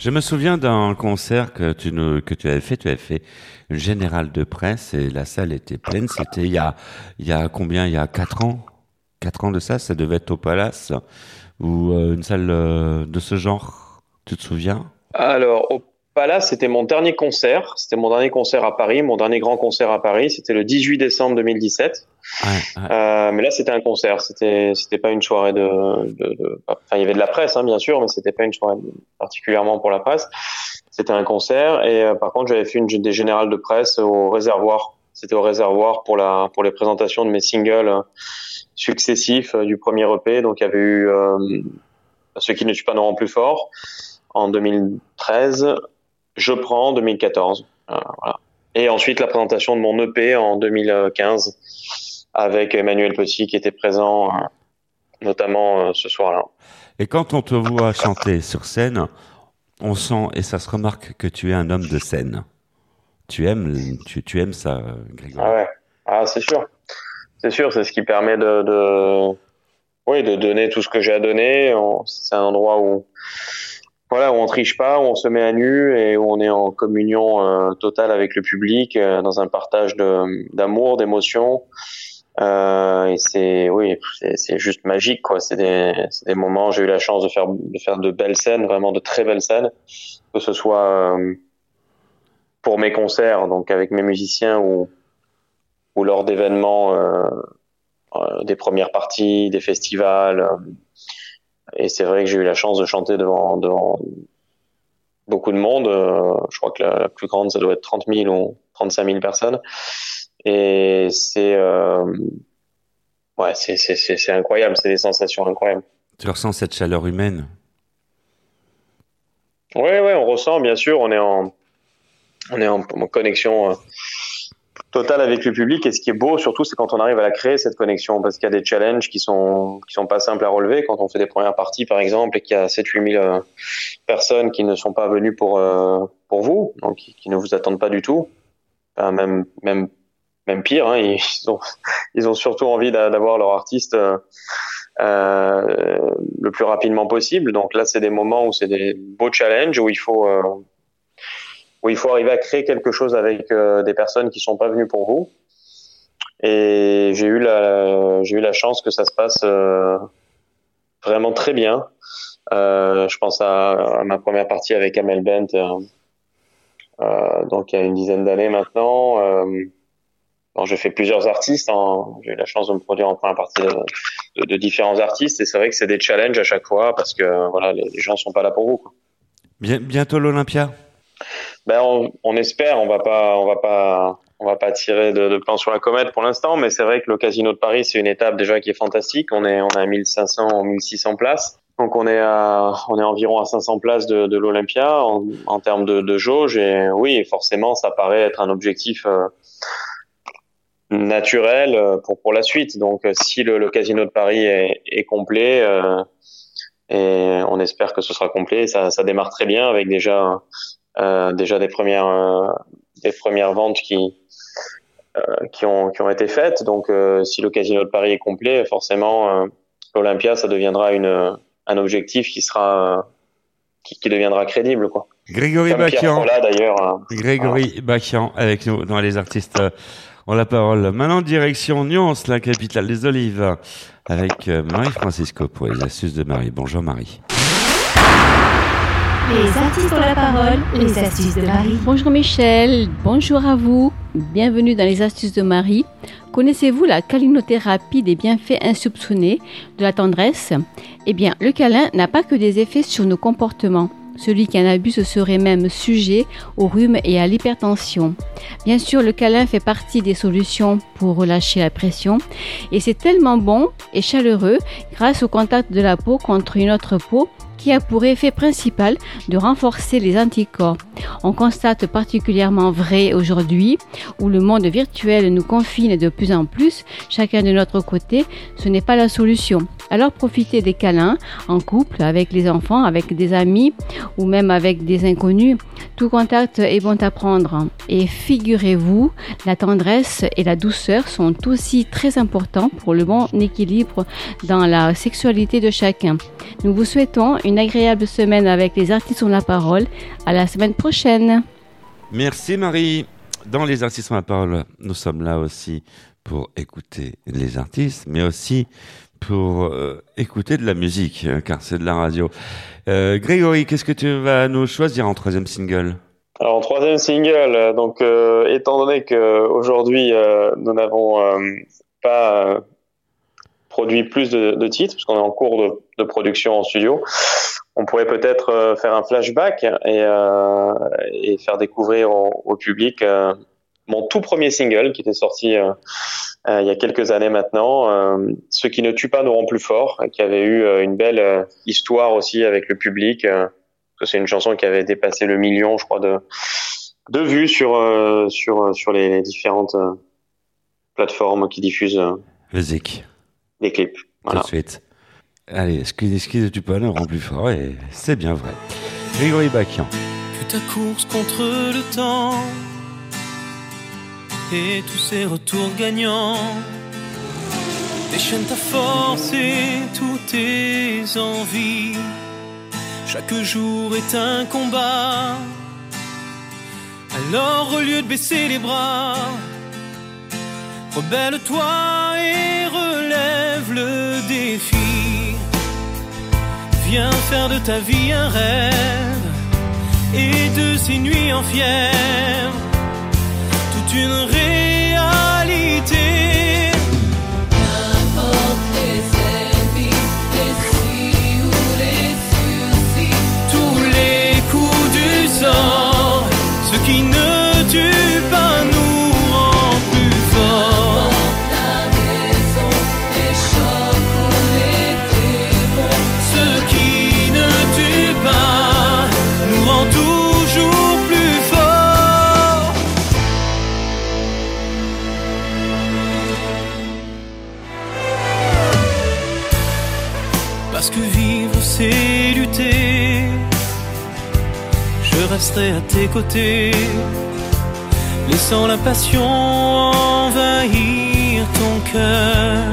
Je me souviens d'un concert que tu, nous, que tu avais fait. Tu avais fait une générale de presse et la salle était pleine. C'était il y a, il y a combien? Il y a quatre ans? Quatre ans de ça? Ça devait être au Palace ou euh, une salle euh, de ce genre. Tu te souviens? Alors, au Palace, c'était mon dernier concert. C'était mon dernier concert à Paris, mon dernier grand concert à Paris. C'était le 18 décembre 2017. Ouais, ouais. Euh, mais là, c'était un concert. C'était, c'était pas une soirée de, de, de- enfin, il y avait de la presse, hein, bien sûr, mais c'était pas une soirée particulièrement pour la presse. C'était un concert. Et euh, par contre, j'avais fait une des générales de presse au réservoir. C'était au réservoir pour la, pour les présentations de mes singles euh, successifs euh, du premier EP. Donc, il y avait eu euh, ceux qui ne tuent pas n'auront plus fort en 2013. Je prends en 2014. Euh, voilà. Et ensuite, la présentation de mon EP en 2015 avec Emmanuel Petit qui était présent euh, notamment euh, ce soir-là. Et quand on te voit chanter sur scène, on sent et ça se remarque que tu es un homme de scène. Tu aimes, tu, tu aimes ça, Grégory. Ah ouais, ah, c'est sûr. C'est sûr, c'est ce qui permet de, de, oui, de donner tout ce que j'ai à donner. On- C'est un endroit où, voilà, où on triche pas, où on se met à nu et où on est en communion euh, totale avec le public, euh, dans un partage d'amour, d'émotions. Euh, et c'est, oui, c'est juste magique, quoi. C'est des, des moments. J'ai eu la chance de faire, de faire de belles scènes, vraiment de très belles scènes, que ce soit euh, pour mes concerts, donc avec mes musiciens ou ou lors d'événements, euh, euh, des premières parties, des festivals. Et c'est vrai que j'ai eu la chance de chanter devant, devant beaucoup de monde. euh, je crois que la, la plus grande, ça doit être 30 000 ou 35 000 personnes. Et c'est euh, ouais, c'est incroyable. C'est des sensations incroyables. Tu ressens cette chaleur humaine? Ouais, ouais, on ressent, bien sûr, on est en, on est en, en connexion euh, totale avec le public. Et ce qui est beau, surtout, c'est quand on arrive à la créer, cette connexion, parce qu'il y a des challenges qui sont, qui sont pas simples à relever. Quand on fait des premières parties, par exemple, et qu'il y a 7-8 000 euh, personnes qui ne sont pas venues pour, euh, pour vous, donc qui, ne vous attendent pas du tout. Même, même, même pire, hein, ils, ont, ils ont surtout envie d'a- d'avoir leur artiste, euh, le plus rapidement possible. Donc là, c'est des moments où c'est des beaux challenges où il faut où il faut arriver à créer quelque chose avec euh, des personnes qui sont pas venues pour vous. Et j'ai eu la j'ai eu la chance que ça se passe euh, vraiment très bien. Euh, je pense à, à ma première partie avec Amel Bent, euh, euh, donc il y a une dizaine d'années maintenant. Euh, Bon, j'ai fait plusieurs artistes. hein. J'ai eu la chance de me produire en première partie de, de- différents artistes. Et c'est vrai que c'est des challenges à chaque fois parce que voilà, les, les gens sont pas là pour vous. quoi. Bien, bientôt l'Olympia? Ben, on, on espère. On va pas, on va pas, on va pas tirer de, de plan sur la comète pour l'instant. Mais c'est vrai que le Casino de Paris, c'est une étape déjà qui est fantastique. On est, on à 1500, 1600 places. Donc on est à, on est environ à 500 places de, de l'Olympia en, en termes de, de jauge. Et oui, forcément, ça paraît être un objectif. euh, naturel euh, pour pour la suite. Donc euh, si le, le casino de Paris est, est complet euh, et on espère que ce sera complet, ça, ça démarre très bien avec déjà déjà des premières euh, des premières ventes qui euh, qui ont qui ont été faites. Donc euh, si le casino de Paris est complet, forcément euh, l'Olympia ça deviendra une un objectif qui sera euh, qui, qui deviendra crédible quoi. Grégory. Collat, d'ailleurs. hein. Grégory avec nous dans les artistes euh, ont la parole. Maintenant direction Nyons, la capitale des olives, avec euh, Marie-Francisco pour les astuces de Marie. Bonjour Marie. Les artistes ont la parole, les astuces de Marie. Bonjour Michel, bonjour à vous. Bienvenue dans les astuces de Marie. Connaissez-vous la câlinothérapie des bienfaits insoupçonnés de la tendresse? Eh bien, le câlin n'a pas que des effets sur nos comportements. Celui qui en abuse serait même sujet au rhume et à l'hypertension. Bien sûr, le câlin fait partie des solutions pour relâcher la pression et c'est tellement bon et chaleureux grâce au contact de la peau contre une autre peau qui a pour effet principal de renforcer les anticorps. On constate particulièrement vrai aujourd'hui où le monde virtuel nous confine de plus en plus, chacun de notre côté, ce n'est pas la solution. Alors profitez des câlins en couple, avec les enfants, avec des amis ou même avec des inconnus. Tout contact est bon à prendre. Et figurez-vous, la tendresse et la douceur sont aussi très importants pour le bon équilibre dans la sexualité de chacun. Nous vous souhaitons une agréable semaine avec les artistes ont la parole. À la semaine prochaine. Merci Marie. Dans les artistes ont la parole, nous sommes là aussi pour écouter les artistes, mais aussi pour euh, écouter de la musique, euh, car c'est de la radio. Euh, Grégory, qu'est-ce que tu vas nous choisir en troisième single? Alors, en troisième single, euh, donc, étant donné que aujourd'hui nous n'avons pas produit plus de, de titres, parce qu'on est en cours de, production en studio, on pourrait peut-être faire un flashback et, faire découvrir au, public mon tout premier single qui était sorti euh, euh, il y a quelques années maintenant, euh, Ce qui ne tue pas nous rend plus forts, qui avait eu euh, une belle euh, histoire aussi avec le public. euh, parce que c'est une chanson qui avait dépassé le million, je crois, de, de vues sur, euh, sur, sur les, les différentes euh, plateformes qui diffusent euh, Musique, les clips. Voilà. tout de suite. Allez, ce qui, ce qui ne tue pas nous rend plus fort, et c'est bien vrai. Grégory Bakian. que ta course contre le temps et tous ces retours gagnants déchaînent ta force et toutes tes envies. Chaque jour est un combat. Alors au lieu de baisser les bras, rebelle-toi et relève le défi. Viens faire de ta vie un rêve et de ces nuits en fièvre une réalité. Resterai à tes côtés, laissant la passion envahir ton cœur.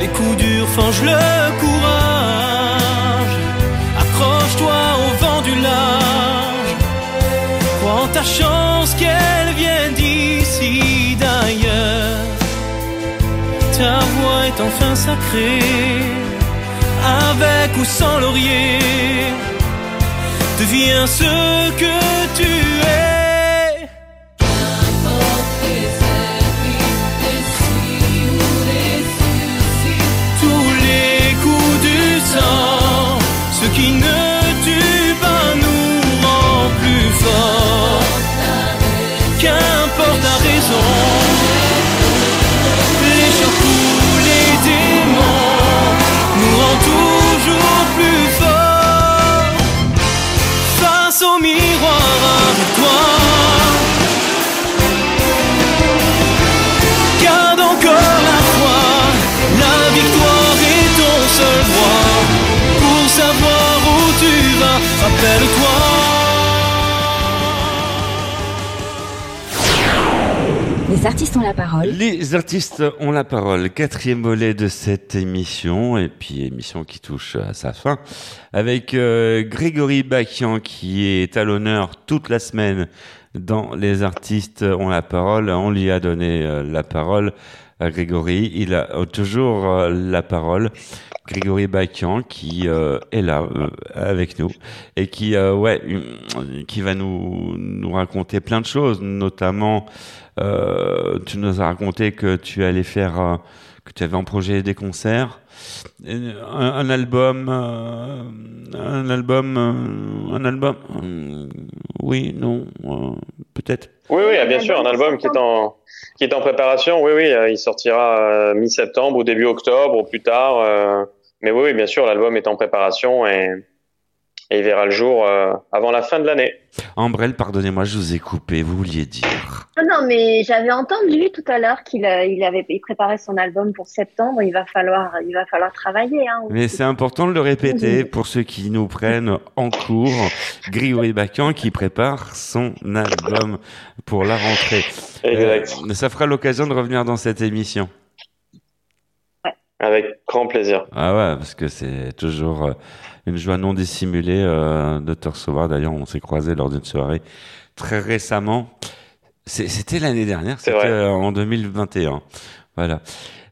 Les coups durs forgent le courage. Accroche-toi au vent du large. Crois en ta chance qu'elle vienne d'ici d'ailleurs. Ta voix est enfin sacrée, avec ou sans laurier. Deviens ce que tu es. Rappelle-toi. Les artistes ont la parole. Les artistes ont la parole. Quatrième volet de cette émission, et puis émission qui touche à sa fin, avec euh, Grégory Bakian qui est à l'honneur toute la semaine dans Les artistes ont la parole. On lui a donné euh, la parole à Grégory. Il a toujours euh, la parole. Grégory Bakian qui euh, est là euh, avec nous et qui euh, ouais qui va nous nous raconter plein de choses notamment tu nous as raconté que tu allais faire que tu avais en projet des concerts. Un, un album un album un album oui non peut-être. Oui oui bien sûr un album qui est en qui est en préparation. Oui oui il sortira mi-septembre ou début octobre ou plus tard mais oui, bien sûr, l'album est en préparation et, il verra le jour euh, avant la fin de l'année. Ambrelle, pardonnez-moi, je vous ai coupé, vous vouliez dire Non, mais j'avais entendu tout à l'heure qu'il euh, il avait préparé son album pour septembre. Il va falloir, il va falloir travailler. Hein, mais c'est important de le répéter pour ceux qui nous prennent en cours. Grigory Bacan qui prépare son album pour la rentrée. Exact. Euh, ça fera l'occasion de revenir dans cette émission. Avec grand plaisir. Ah ouais, parce que c'est toujours euh, une joie non dissimulée euh, de te recevoir. D'ailleurs, on s'est croisés lors d'une soirée très récemment. C'était l'année dernière, c'était euh, en 2021. Voilà.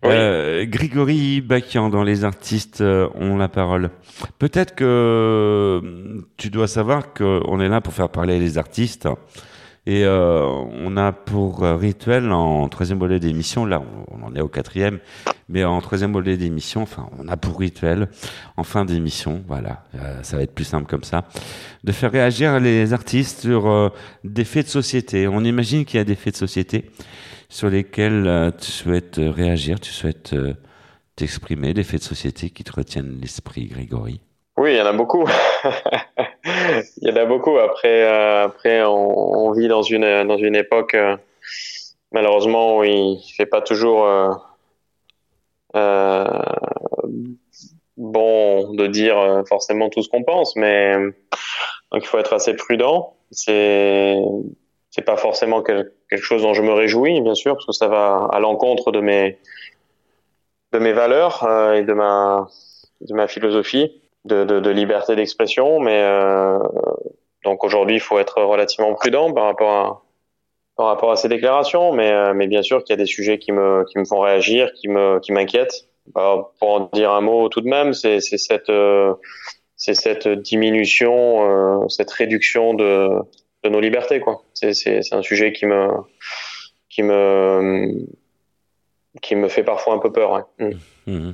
Oui. Euh, Grégory Bakian, dans Les artistes ont la parole. Peut-être que tu dois savoir qu'on est là pour faire parler les artistes. Et euh, on a pour rituel en troisième volet d'émission, là on en est au quatrième, mais en troisième volet d'émission, enfin on a pour rituel en fin d'émission, voilà, euh, ça va être plus simple comme ça, de faire réagir les artistes sur euh, des faits de société. On imagine qu'il y a des faits de société sur lesquels euh, tu souhaites réagir, tu souhaites t'exprimer, des faits de société qui te retiennent l'esprit, Grégory. Oui, il y en a beaucoup. il y en a beaucoup. Après, euh, après, on, vit dans une dans une époque euh, malheureusement où il fait pas toujours euh bon de dire forcément tout ce qu'on pense, mais donc il faut être assez prudent. C'est c'est pas forcément quelque chose dont je me réjouis, bien sûr, parce que ça va à l'encontre de mes de mes valeurs et de ma de ma philosophie de, liberté d'expression, mais euh, donc aujourd'hui il faut être relativement prudent par rapport à ces déclarations, mais euh, mais bien sûr qu'il y a des sujets qui me font réagir, qui m'inquiètent. pour en dire un mot tout de même, c'est euh, cette diminution, cette réduction de nos libertés. C'est un sujet qui me fait parfois un peu peur. Ouais. Mmh. Mmh.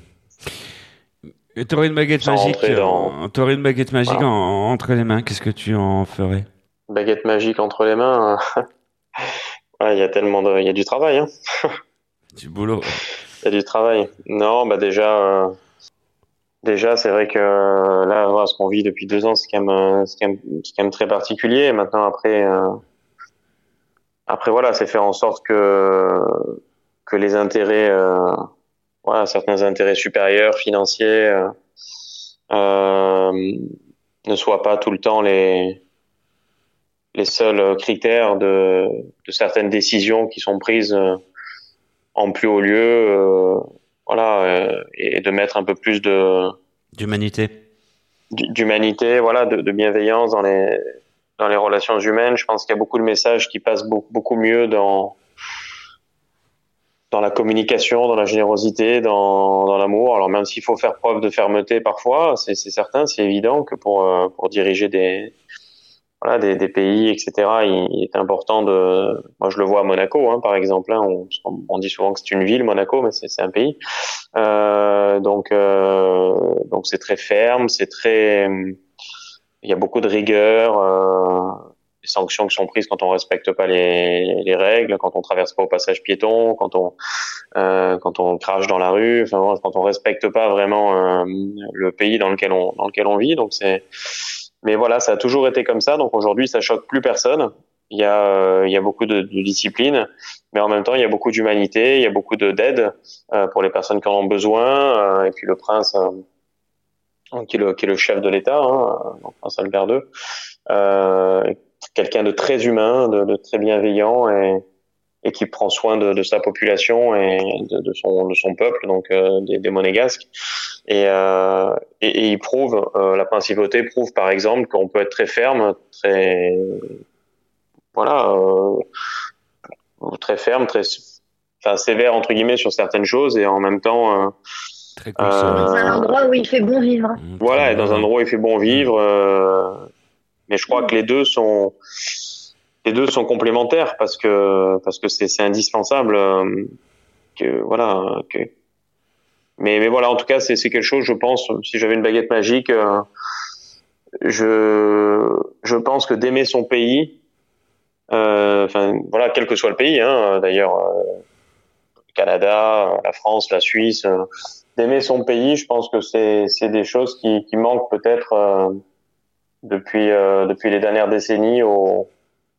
Et t'aurais une baguette magique, dans... t'aurais une baguette magique voilà. en, entre les mains, qu'est-ce que tu en ferais? Baguette magique entre les mains, il y a tellement de, il y a du travail. Hein. du boulot. Il y a du travail. Non, bah déjà, euh... déjà c'est vrai que euh, là, voilà, ce qu'on vit depuis deux ans, c'est quand même, c'est quand même, c'est quand même très particulier. Maintenant, après, euh... après voilà, c'est faire en sorte que que les intérêts euh, voilà, certains intérêts supérieurs financiers euh, euh, ne soient pas tout le temps les les seuls critères de, de certaines décisions qui sont prises euh, en plus haut lieu, euh, voilà, euh, et de mettre un peu plus de d'humanité, d'humanité, voilà, de, de, bienveillance dans les dans les relations humaines. Je pense qu'il y a beaucoup de messages qui passent beaucoup, beaucoup mieux dans dans la communication, dans la générosité, dans, dans l'amour. Alors même s'il faut faire preuve de fermeté parfois, c'est certain, c'est évident que pour euh, pour diriger des voilà des, des pays, etc. Il, est important de. Moi, je le vois à Monaco, hein, par exemple. Hein, on, on, dit souvent que c'est une ville, Monaco, mais c'est un pays. Euh, donc euh, donc c'est très ferme, c'est très. Il y a beaucoup de rigueur. Euh, les sanctions qui sont prises quand on respecte pas les, les, règles, quand on traverse pas au passage piéton, quand on euh, quand on crache dans la rue, enfin quand on respecte pas vraiment euh, le pays dans lequel on dans lequel on vit. Donc c'est mais voilà, ça a toujours été comme ça. Donc aujourd'hui, ça choque plus personne. Il y a euh, il y a beaucoup de, de, discipline, mais en même temps, il y a beaucoup d'humanité, il y a beaucoup de d'aide euh, pour les personnes qui en ont besoin. Euh, et puis le prince qui est le qui est le chef de l'État, hein, prince Albert II. Quelqu'un de très humain, de, de, très bienveillant et, et qui prend soin de, de sa population et de, de, son, de son peuple, donc euh, des, des, monégasques. Et, euh, et, et, il prouve, euh, la principauté prouve par exemple qu'on peut être très ferme, très voilà, euh, très ferme, très enfin, sévère entre guillemets sur certaines choses et en même temps Très Dans un endroit où il fait bon vivre. Voilà, et dans un endroit où il fait bon vivre. Mais je crois que les deux sont les deux sont complémentaires parce que c'est indispensable euh, voilà mais voilà en tout cas c'est quelque chose je pense si j'avais une baguette magique euh, je pense que d'aimer son pays euh, voilà quel que soit le pays hein, d'ailleurs le Canada la France la Suisse d'aimer son pays je pense que c'est des choses qui manquent peut-être depuis euh, depuis les dernières décennies aux,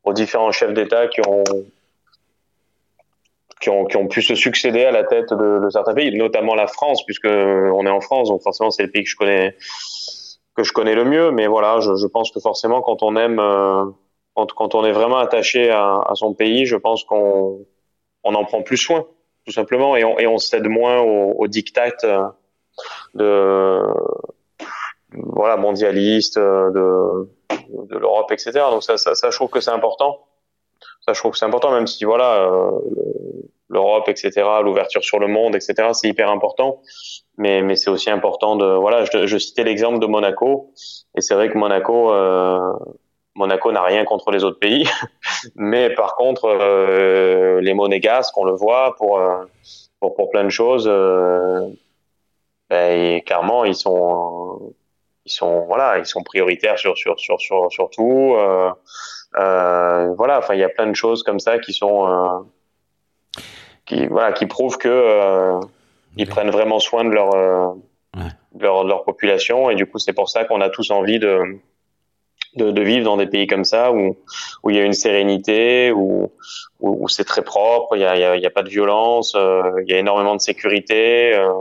aux différents chefs d'État qui ont qui ont qui ont pu se succéder à la tête de, de certains pays, notamment la France, puisque on est en France, donc forcément c'est le pays que je connais que je connais le mieux. Mais voilà, je, je pense que forcément quand on aime euh, quand, quand on est vraiment attaché à, à son pays, je pense qu'on on en prend plus soin, tout simplement, et on, et on cède moins aux, aux diktats euh, de voilà mondialiste euh, de de l'Europe etc donc ça, ça ça je trouve que c'est important. Ça je trouve que c'est important même si voilà euh, l'Europe etc l'ouverture sur le monde etc c'est hyper important. Mais mais c'est aussi important de voilà je, je citais l'exemple de Monaco. Et c'est vrai que Monaco euh, Monaco n'a rien contre les autres pays. Mais par contre euh, les monégasques on le voit pour euh, pour pour plein de choses euh, ben, et clairement ils sont ils sont voilà ils sont prioritaires sur sur sur sur sur tout euh, euh, voilà enfin il y a plein de choses comme ça qui sont euh, qui voilà qui prouvent que euh, ils prennent vraiment soin de leur euh, de leur de leur population. Et du coup c'est pour ça qu'on a tous envie de de, de vivre dans des pays comme ça où où il y a une sérénité où où, où c'est très propre il y a il y a, y a pas de violence euh, il y a énormément de sécurité euh,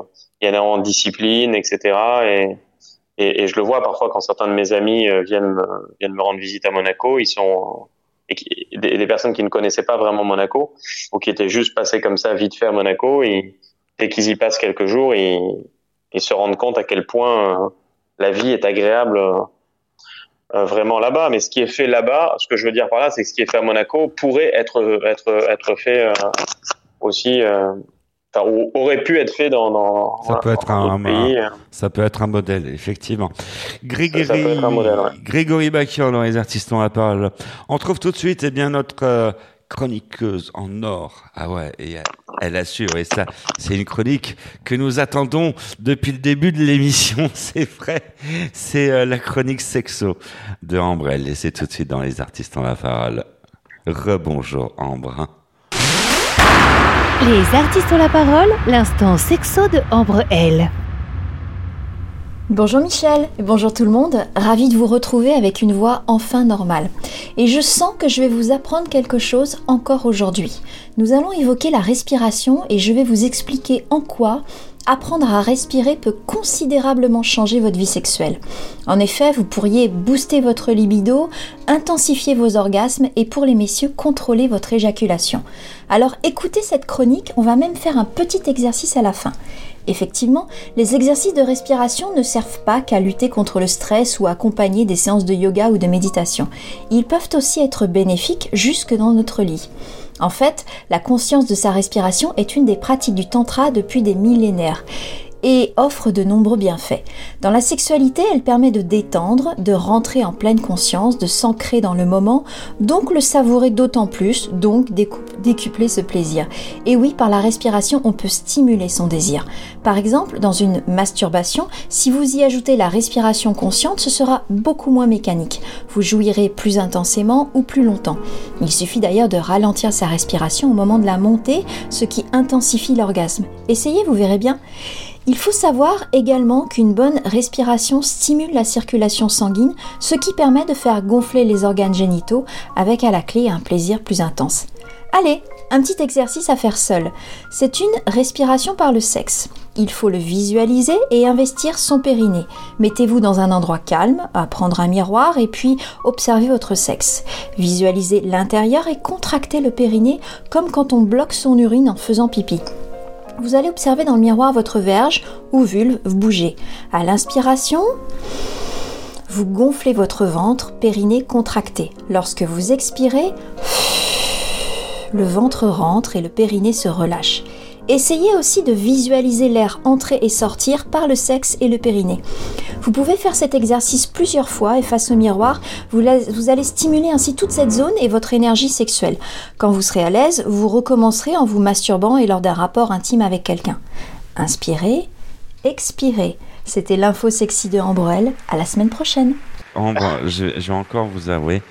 il y a énormément de discipline etc et et, je le vois parfois quand certains de mes amis euh, viennent viennent me rendre visite à Monaco, ils sont des, personnes qui ne connaissaient pas vraiment Monaco ou qui étaient juste passées comme ça vite fait à Monaco, et dès qu'ils y passent quelques jours, ils, se rendent compte à quel point euh, la vie est agréable euh, vraiment là-bas. Mais ce qui est fait là-bas, ce que je veux dire par là, c'est que ce qui est fait à Monaco pourrait être être être fait aussi. Aurait pu être fait dans, dans, Ça voilà, peut être dans un, pays. un- ça peut être un modèle, effectivement. Grégory, Ça- ça peut être un modèle, ouais. Grégory Bakian dans les artistes ont la parole. On trouve tout de suite, eh bien, notre euh, chroniqueuse en or. Ah ouais, et elle, elle assure. Et ça, c'est une chronique que nous attendons depuis le début de l'émission. C'est vrai. C'est euh, la chronique sexo de Ambrelle. Et c'est tout de suite dans les artistes ont la parole. Rebonjour Ambre. Les artistes ont la parole, l'instant sexo de Ambre L. Bonjour Michel bonjour tout le monde, ravi de vous retrouver avec une voix enfin normale. Et je sens que je vais vous apprendre quelque chose encore aujourd'hui. Nous allons évoquer la respiration et je vais vous expliquer en quoi apprendre à respirer peut considérablement changer votre vie sexuelle. En effet, vous pourriez booster votre libido, intensifier vos orgasmes et pour les messieurs, contrôler votre éjaculation. Alors écoutez cette chronique, on va même faire un petit exercice à la fin. Effectivement, les exercices de respiration ne servent pas qu'à lutter contre le stress ou accompagner des séances de yoga ou de méditation. Ils peuvent aussi être bénéfiques jusque dans notre lit. En fait, la conscience de sa respiration est une des pratiques du tantra depuis des millénaires et offre de nombreux bienfaits. Dans la sexualité, elle permet de détendre, de rentrer en pleine conscience, de s'ancrer dans le moment, donc le savourer d'autant plus, donc décupler ce plaisir. Et oui, par la respiration, on peut stimuler son désir. Par exemple, dans une masturbation, si vous y ajoutez la respiration consciente, ce sera beaucoup moins mécanique. Vous jouirez plus intensément ou plus longtemps. Il suffit d'ailleurs de ralentir sa respiration au moment de la montée, ce qui intensifie l'orgasme. Essayez, vous verrez bien. Il faut savoir également qu'une bonne respiration stimule la circulation sanguine, ce qui permet de faire gonfler les organes génitaux avec à la clé un plaisir plus intense. Allez, un petit exercice à faire seul. C'est une respiration par le sexe. Il faut le visualiser et investir son périnée. Mettez-vous dans un endroit calme, à prendre un miroir et puis observez votre sexe. Visualisez l'intérieur et contractez le périnée comme quand on bloque son urine en faisant pipi. Vous allez observer dans le miroir votre verge ou vulve bouger. À l'inspiration, vous gonflez votre ventre, périnée contracté. Lorsque vous expirez, le ventre rentre et le périnée se relâche. Essayez aussi de visualiser l'air entrer et sortir par le sexe et le périnée. Vous pouvez faire cet exercice plusieurs fois et face au miroir, vous, allez stimuler ainsi toute cette zone et votre énergie sexuelle. Quand vous serez à l'aise, vous recommencerez en vous masturbant et lors d'un rapport intime avec quelqu'un. Inspirez, expirez. C'était l'info sexy de Ambrel. À la semaine prochaine. Ambre, je, je vais encore vous avouer,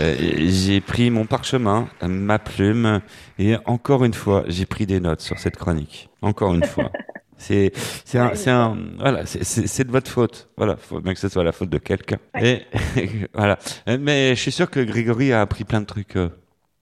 euh, j'ai pris mon parchemin, ma plume, et encore une fois, j'ai pris des notes sur cette chronique. Encore une fois. C'est, c'est un, c'est un, voilà, c'est, c'est, c'est de votre faute. Voilà, faut bien que ce soit la faute de quelqu'un. Et voilà. Mais je suis sûr que Grégory a appris plein de trucs euh,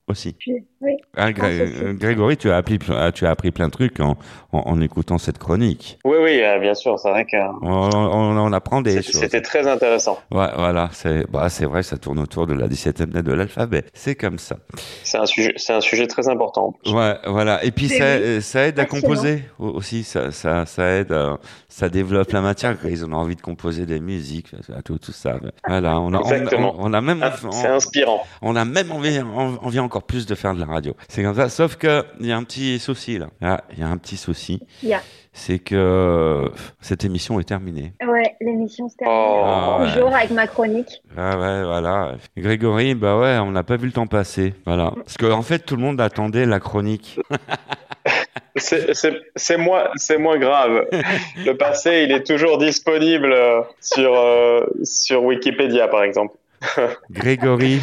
aussi. Oui. Ah, Gré- euh, Grégory, tu as appris, ah, tu as appris plein de trucs en, en, en écoutant cette chronique. Oui, oui, euh, bien sûr, c'est vrai que On, on, on apprend des c'était choses. c'était très intéressant. Ouais, voilà, c'est bah, c'est vrai, ça tourne autour de la 17e lettre de l'alphabet. C'est comme ça. C'est un sujet, c'est un sujet très important. Ouais, voilà. Et puis ça, oui. ça aide à composer au- aussi. Ça, ça, ça aide, euh, ça développe la matière. Ils ont envie de composer des musiques, tout, tout ça. Voilà, on a, on, Exactement. on, on a même, Ah, c'est inspirant. On a même envie, en- envie encore plus de faire de la radio. C'est comme ça. Sauf que il y a un petit souci là. Ah, Il y a un petit souci. C'est que cette émission est terminée. Ouais, l'émission se termine Oh, ouais. toujours avec ma chronique. Ah ouais, voilà. Grégory, bah ouais, on n'a pas vu le temps passer. Voilà. Parce qu'en en fait, tout le monde attendait la chronique. Moins, c'est moins grave. Le passé, il est toujours disponible euh, sur, euh, sur Wikipédia, par exemple. Grégory,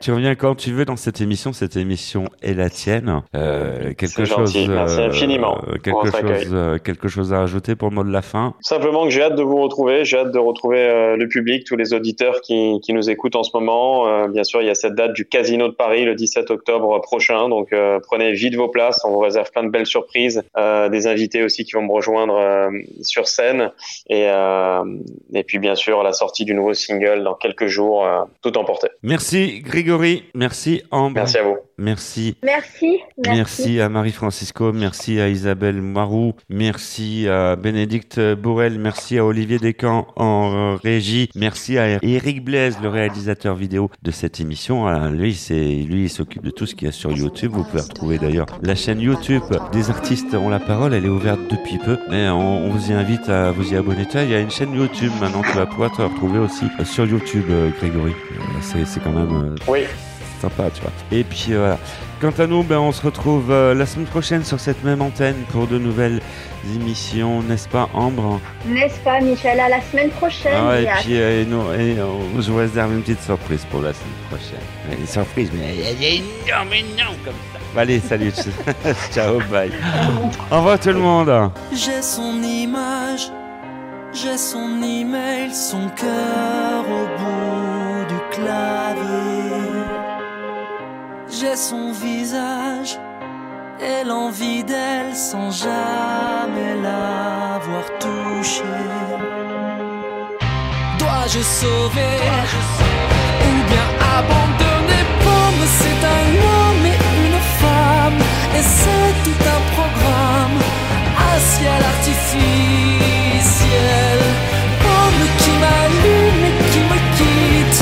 tu reviens quand tu veux dans cette émission. Cette émission est la tienne. Euh, quelque chose, gentil. Merci infiniment euh, quelque chose, euh, quelque chose à ajouter pour le mot de la fin? Simplement que j'ai hâte de vous retrouver, j'ai hâte de retrouver le public, tous les auditeurs qui, qui nous écoutent en ce moment. Bien sûr, il y a cette date du Casino de Paris le 17 octobre prochain, donc prenez vite vos places, on vous réserve plein de belles surprises, des invités aussi qui vont me rejoindre sur scène, et, et puis bien sûr la sortie du nouveau single dans quelques jours, tout emporté. Merci Grégory, merci Ambre. Merci à vous. Merci. Merci. Merci à Marie-Francisco, merci à Isabelle Moirou, merci à Bénédicte Bourrel, merci à Olivier Descamps en régie, merci à Eric Blaise, le réalisateur vidéo de cette émission. Ah, lui, c'est lui, il s'occupe de tout ce qu'il y a sur YouTube. Vous pouvez retrouver d'ailleurs la chaîne YouTube des artistes ont la parole. Elle est ouverte depuis peu, mais on, on vous y invite à vous y abonner. Tu vois, Il y a une chaîne YouTube maintenant. Tu vas pouvoir te retrouver aussi sur YouTube, euh, Grégory. Euh, C'est c'est quand même. euh, Oui. Sympa, tu vois. Et puis euh, voilà. Quant à nous, ben, on se retrouve euh, la semaine prochaine sur cette même antenne pour de nouvelles émissions, n'est-ce pas, Ambre? N'est-ce pas, Michel? À la semaine prochaine. Ah, Et puis, euh, et nous- et, euh, je vous réserve une petite surprise pour la semaine prochaine. Une surprise, mais elle est énorme, énorme comme ça. Allez, salut. Ciao, bye. Au revoir tout le monde. J'ai son image, j'ai son email, son cœur au bout du clavier. Son visage et l'envie d'elle sans jamais l'avoir touchée. Dois-je sauver ou bien abandonner? Pomme, c'est un homme et une femme et c'est tout un programme un ciel artificiel. Pomme qui m'allume et qui me quitte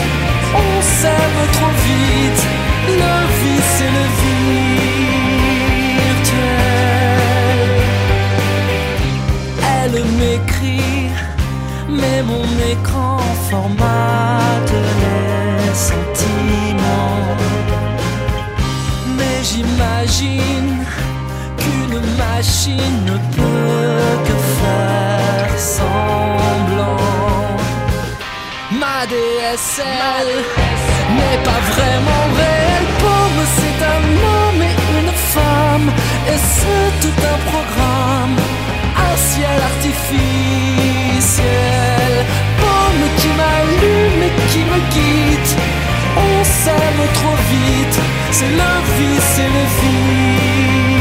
On s'aime trop vite mais mon écran formate les sentiments. Mais j'imagine qu'une machine ne peut que faire semblant. Ma DSL n'est pas vraiment réelle pour c'est un homme et une femme, et c'est tout un programme, un ciel artificiel ciel. Qui m'allume et qui me quitte. On s'aime trop vite, c'est la vie, c'est le vide.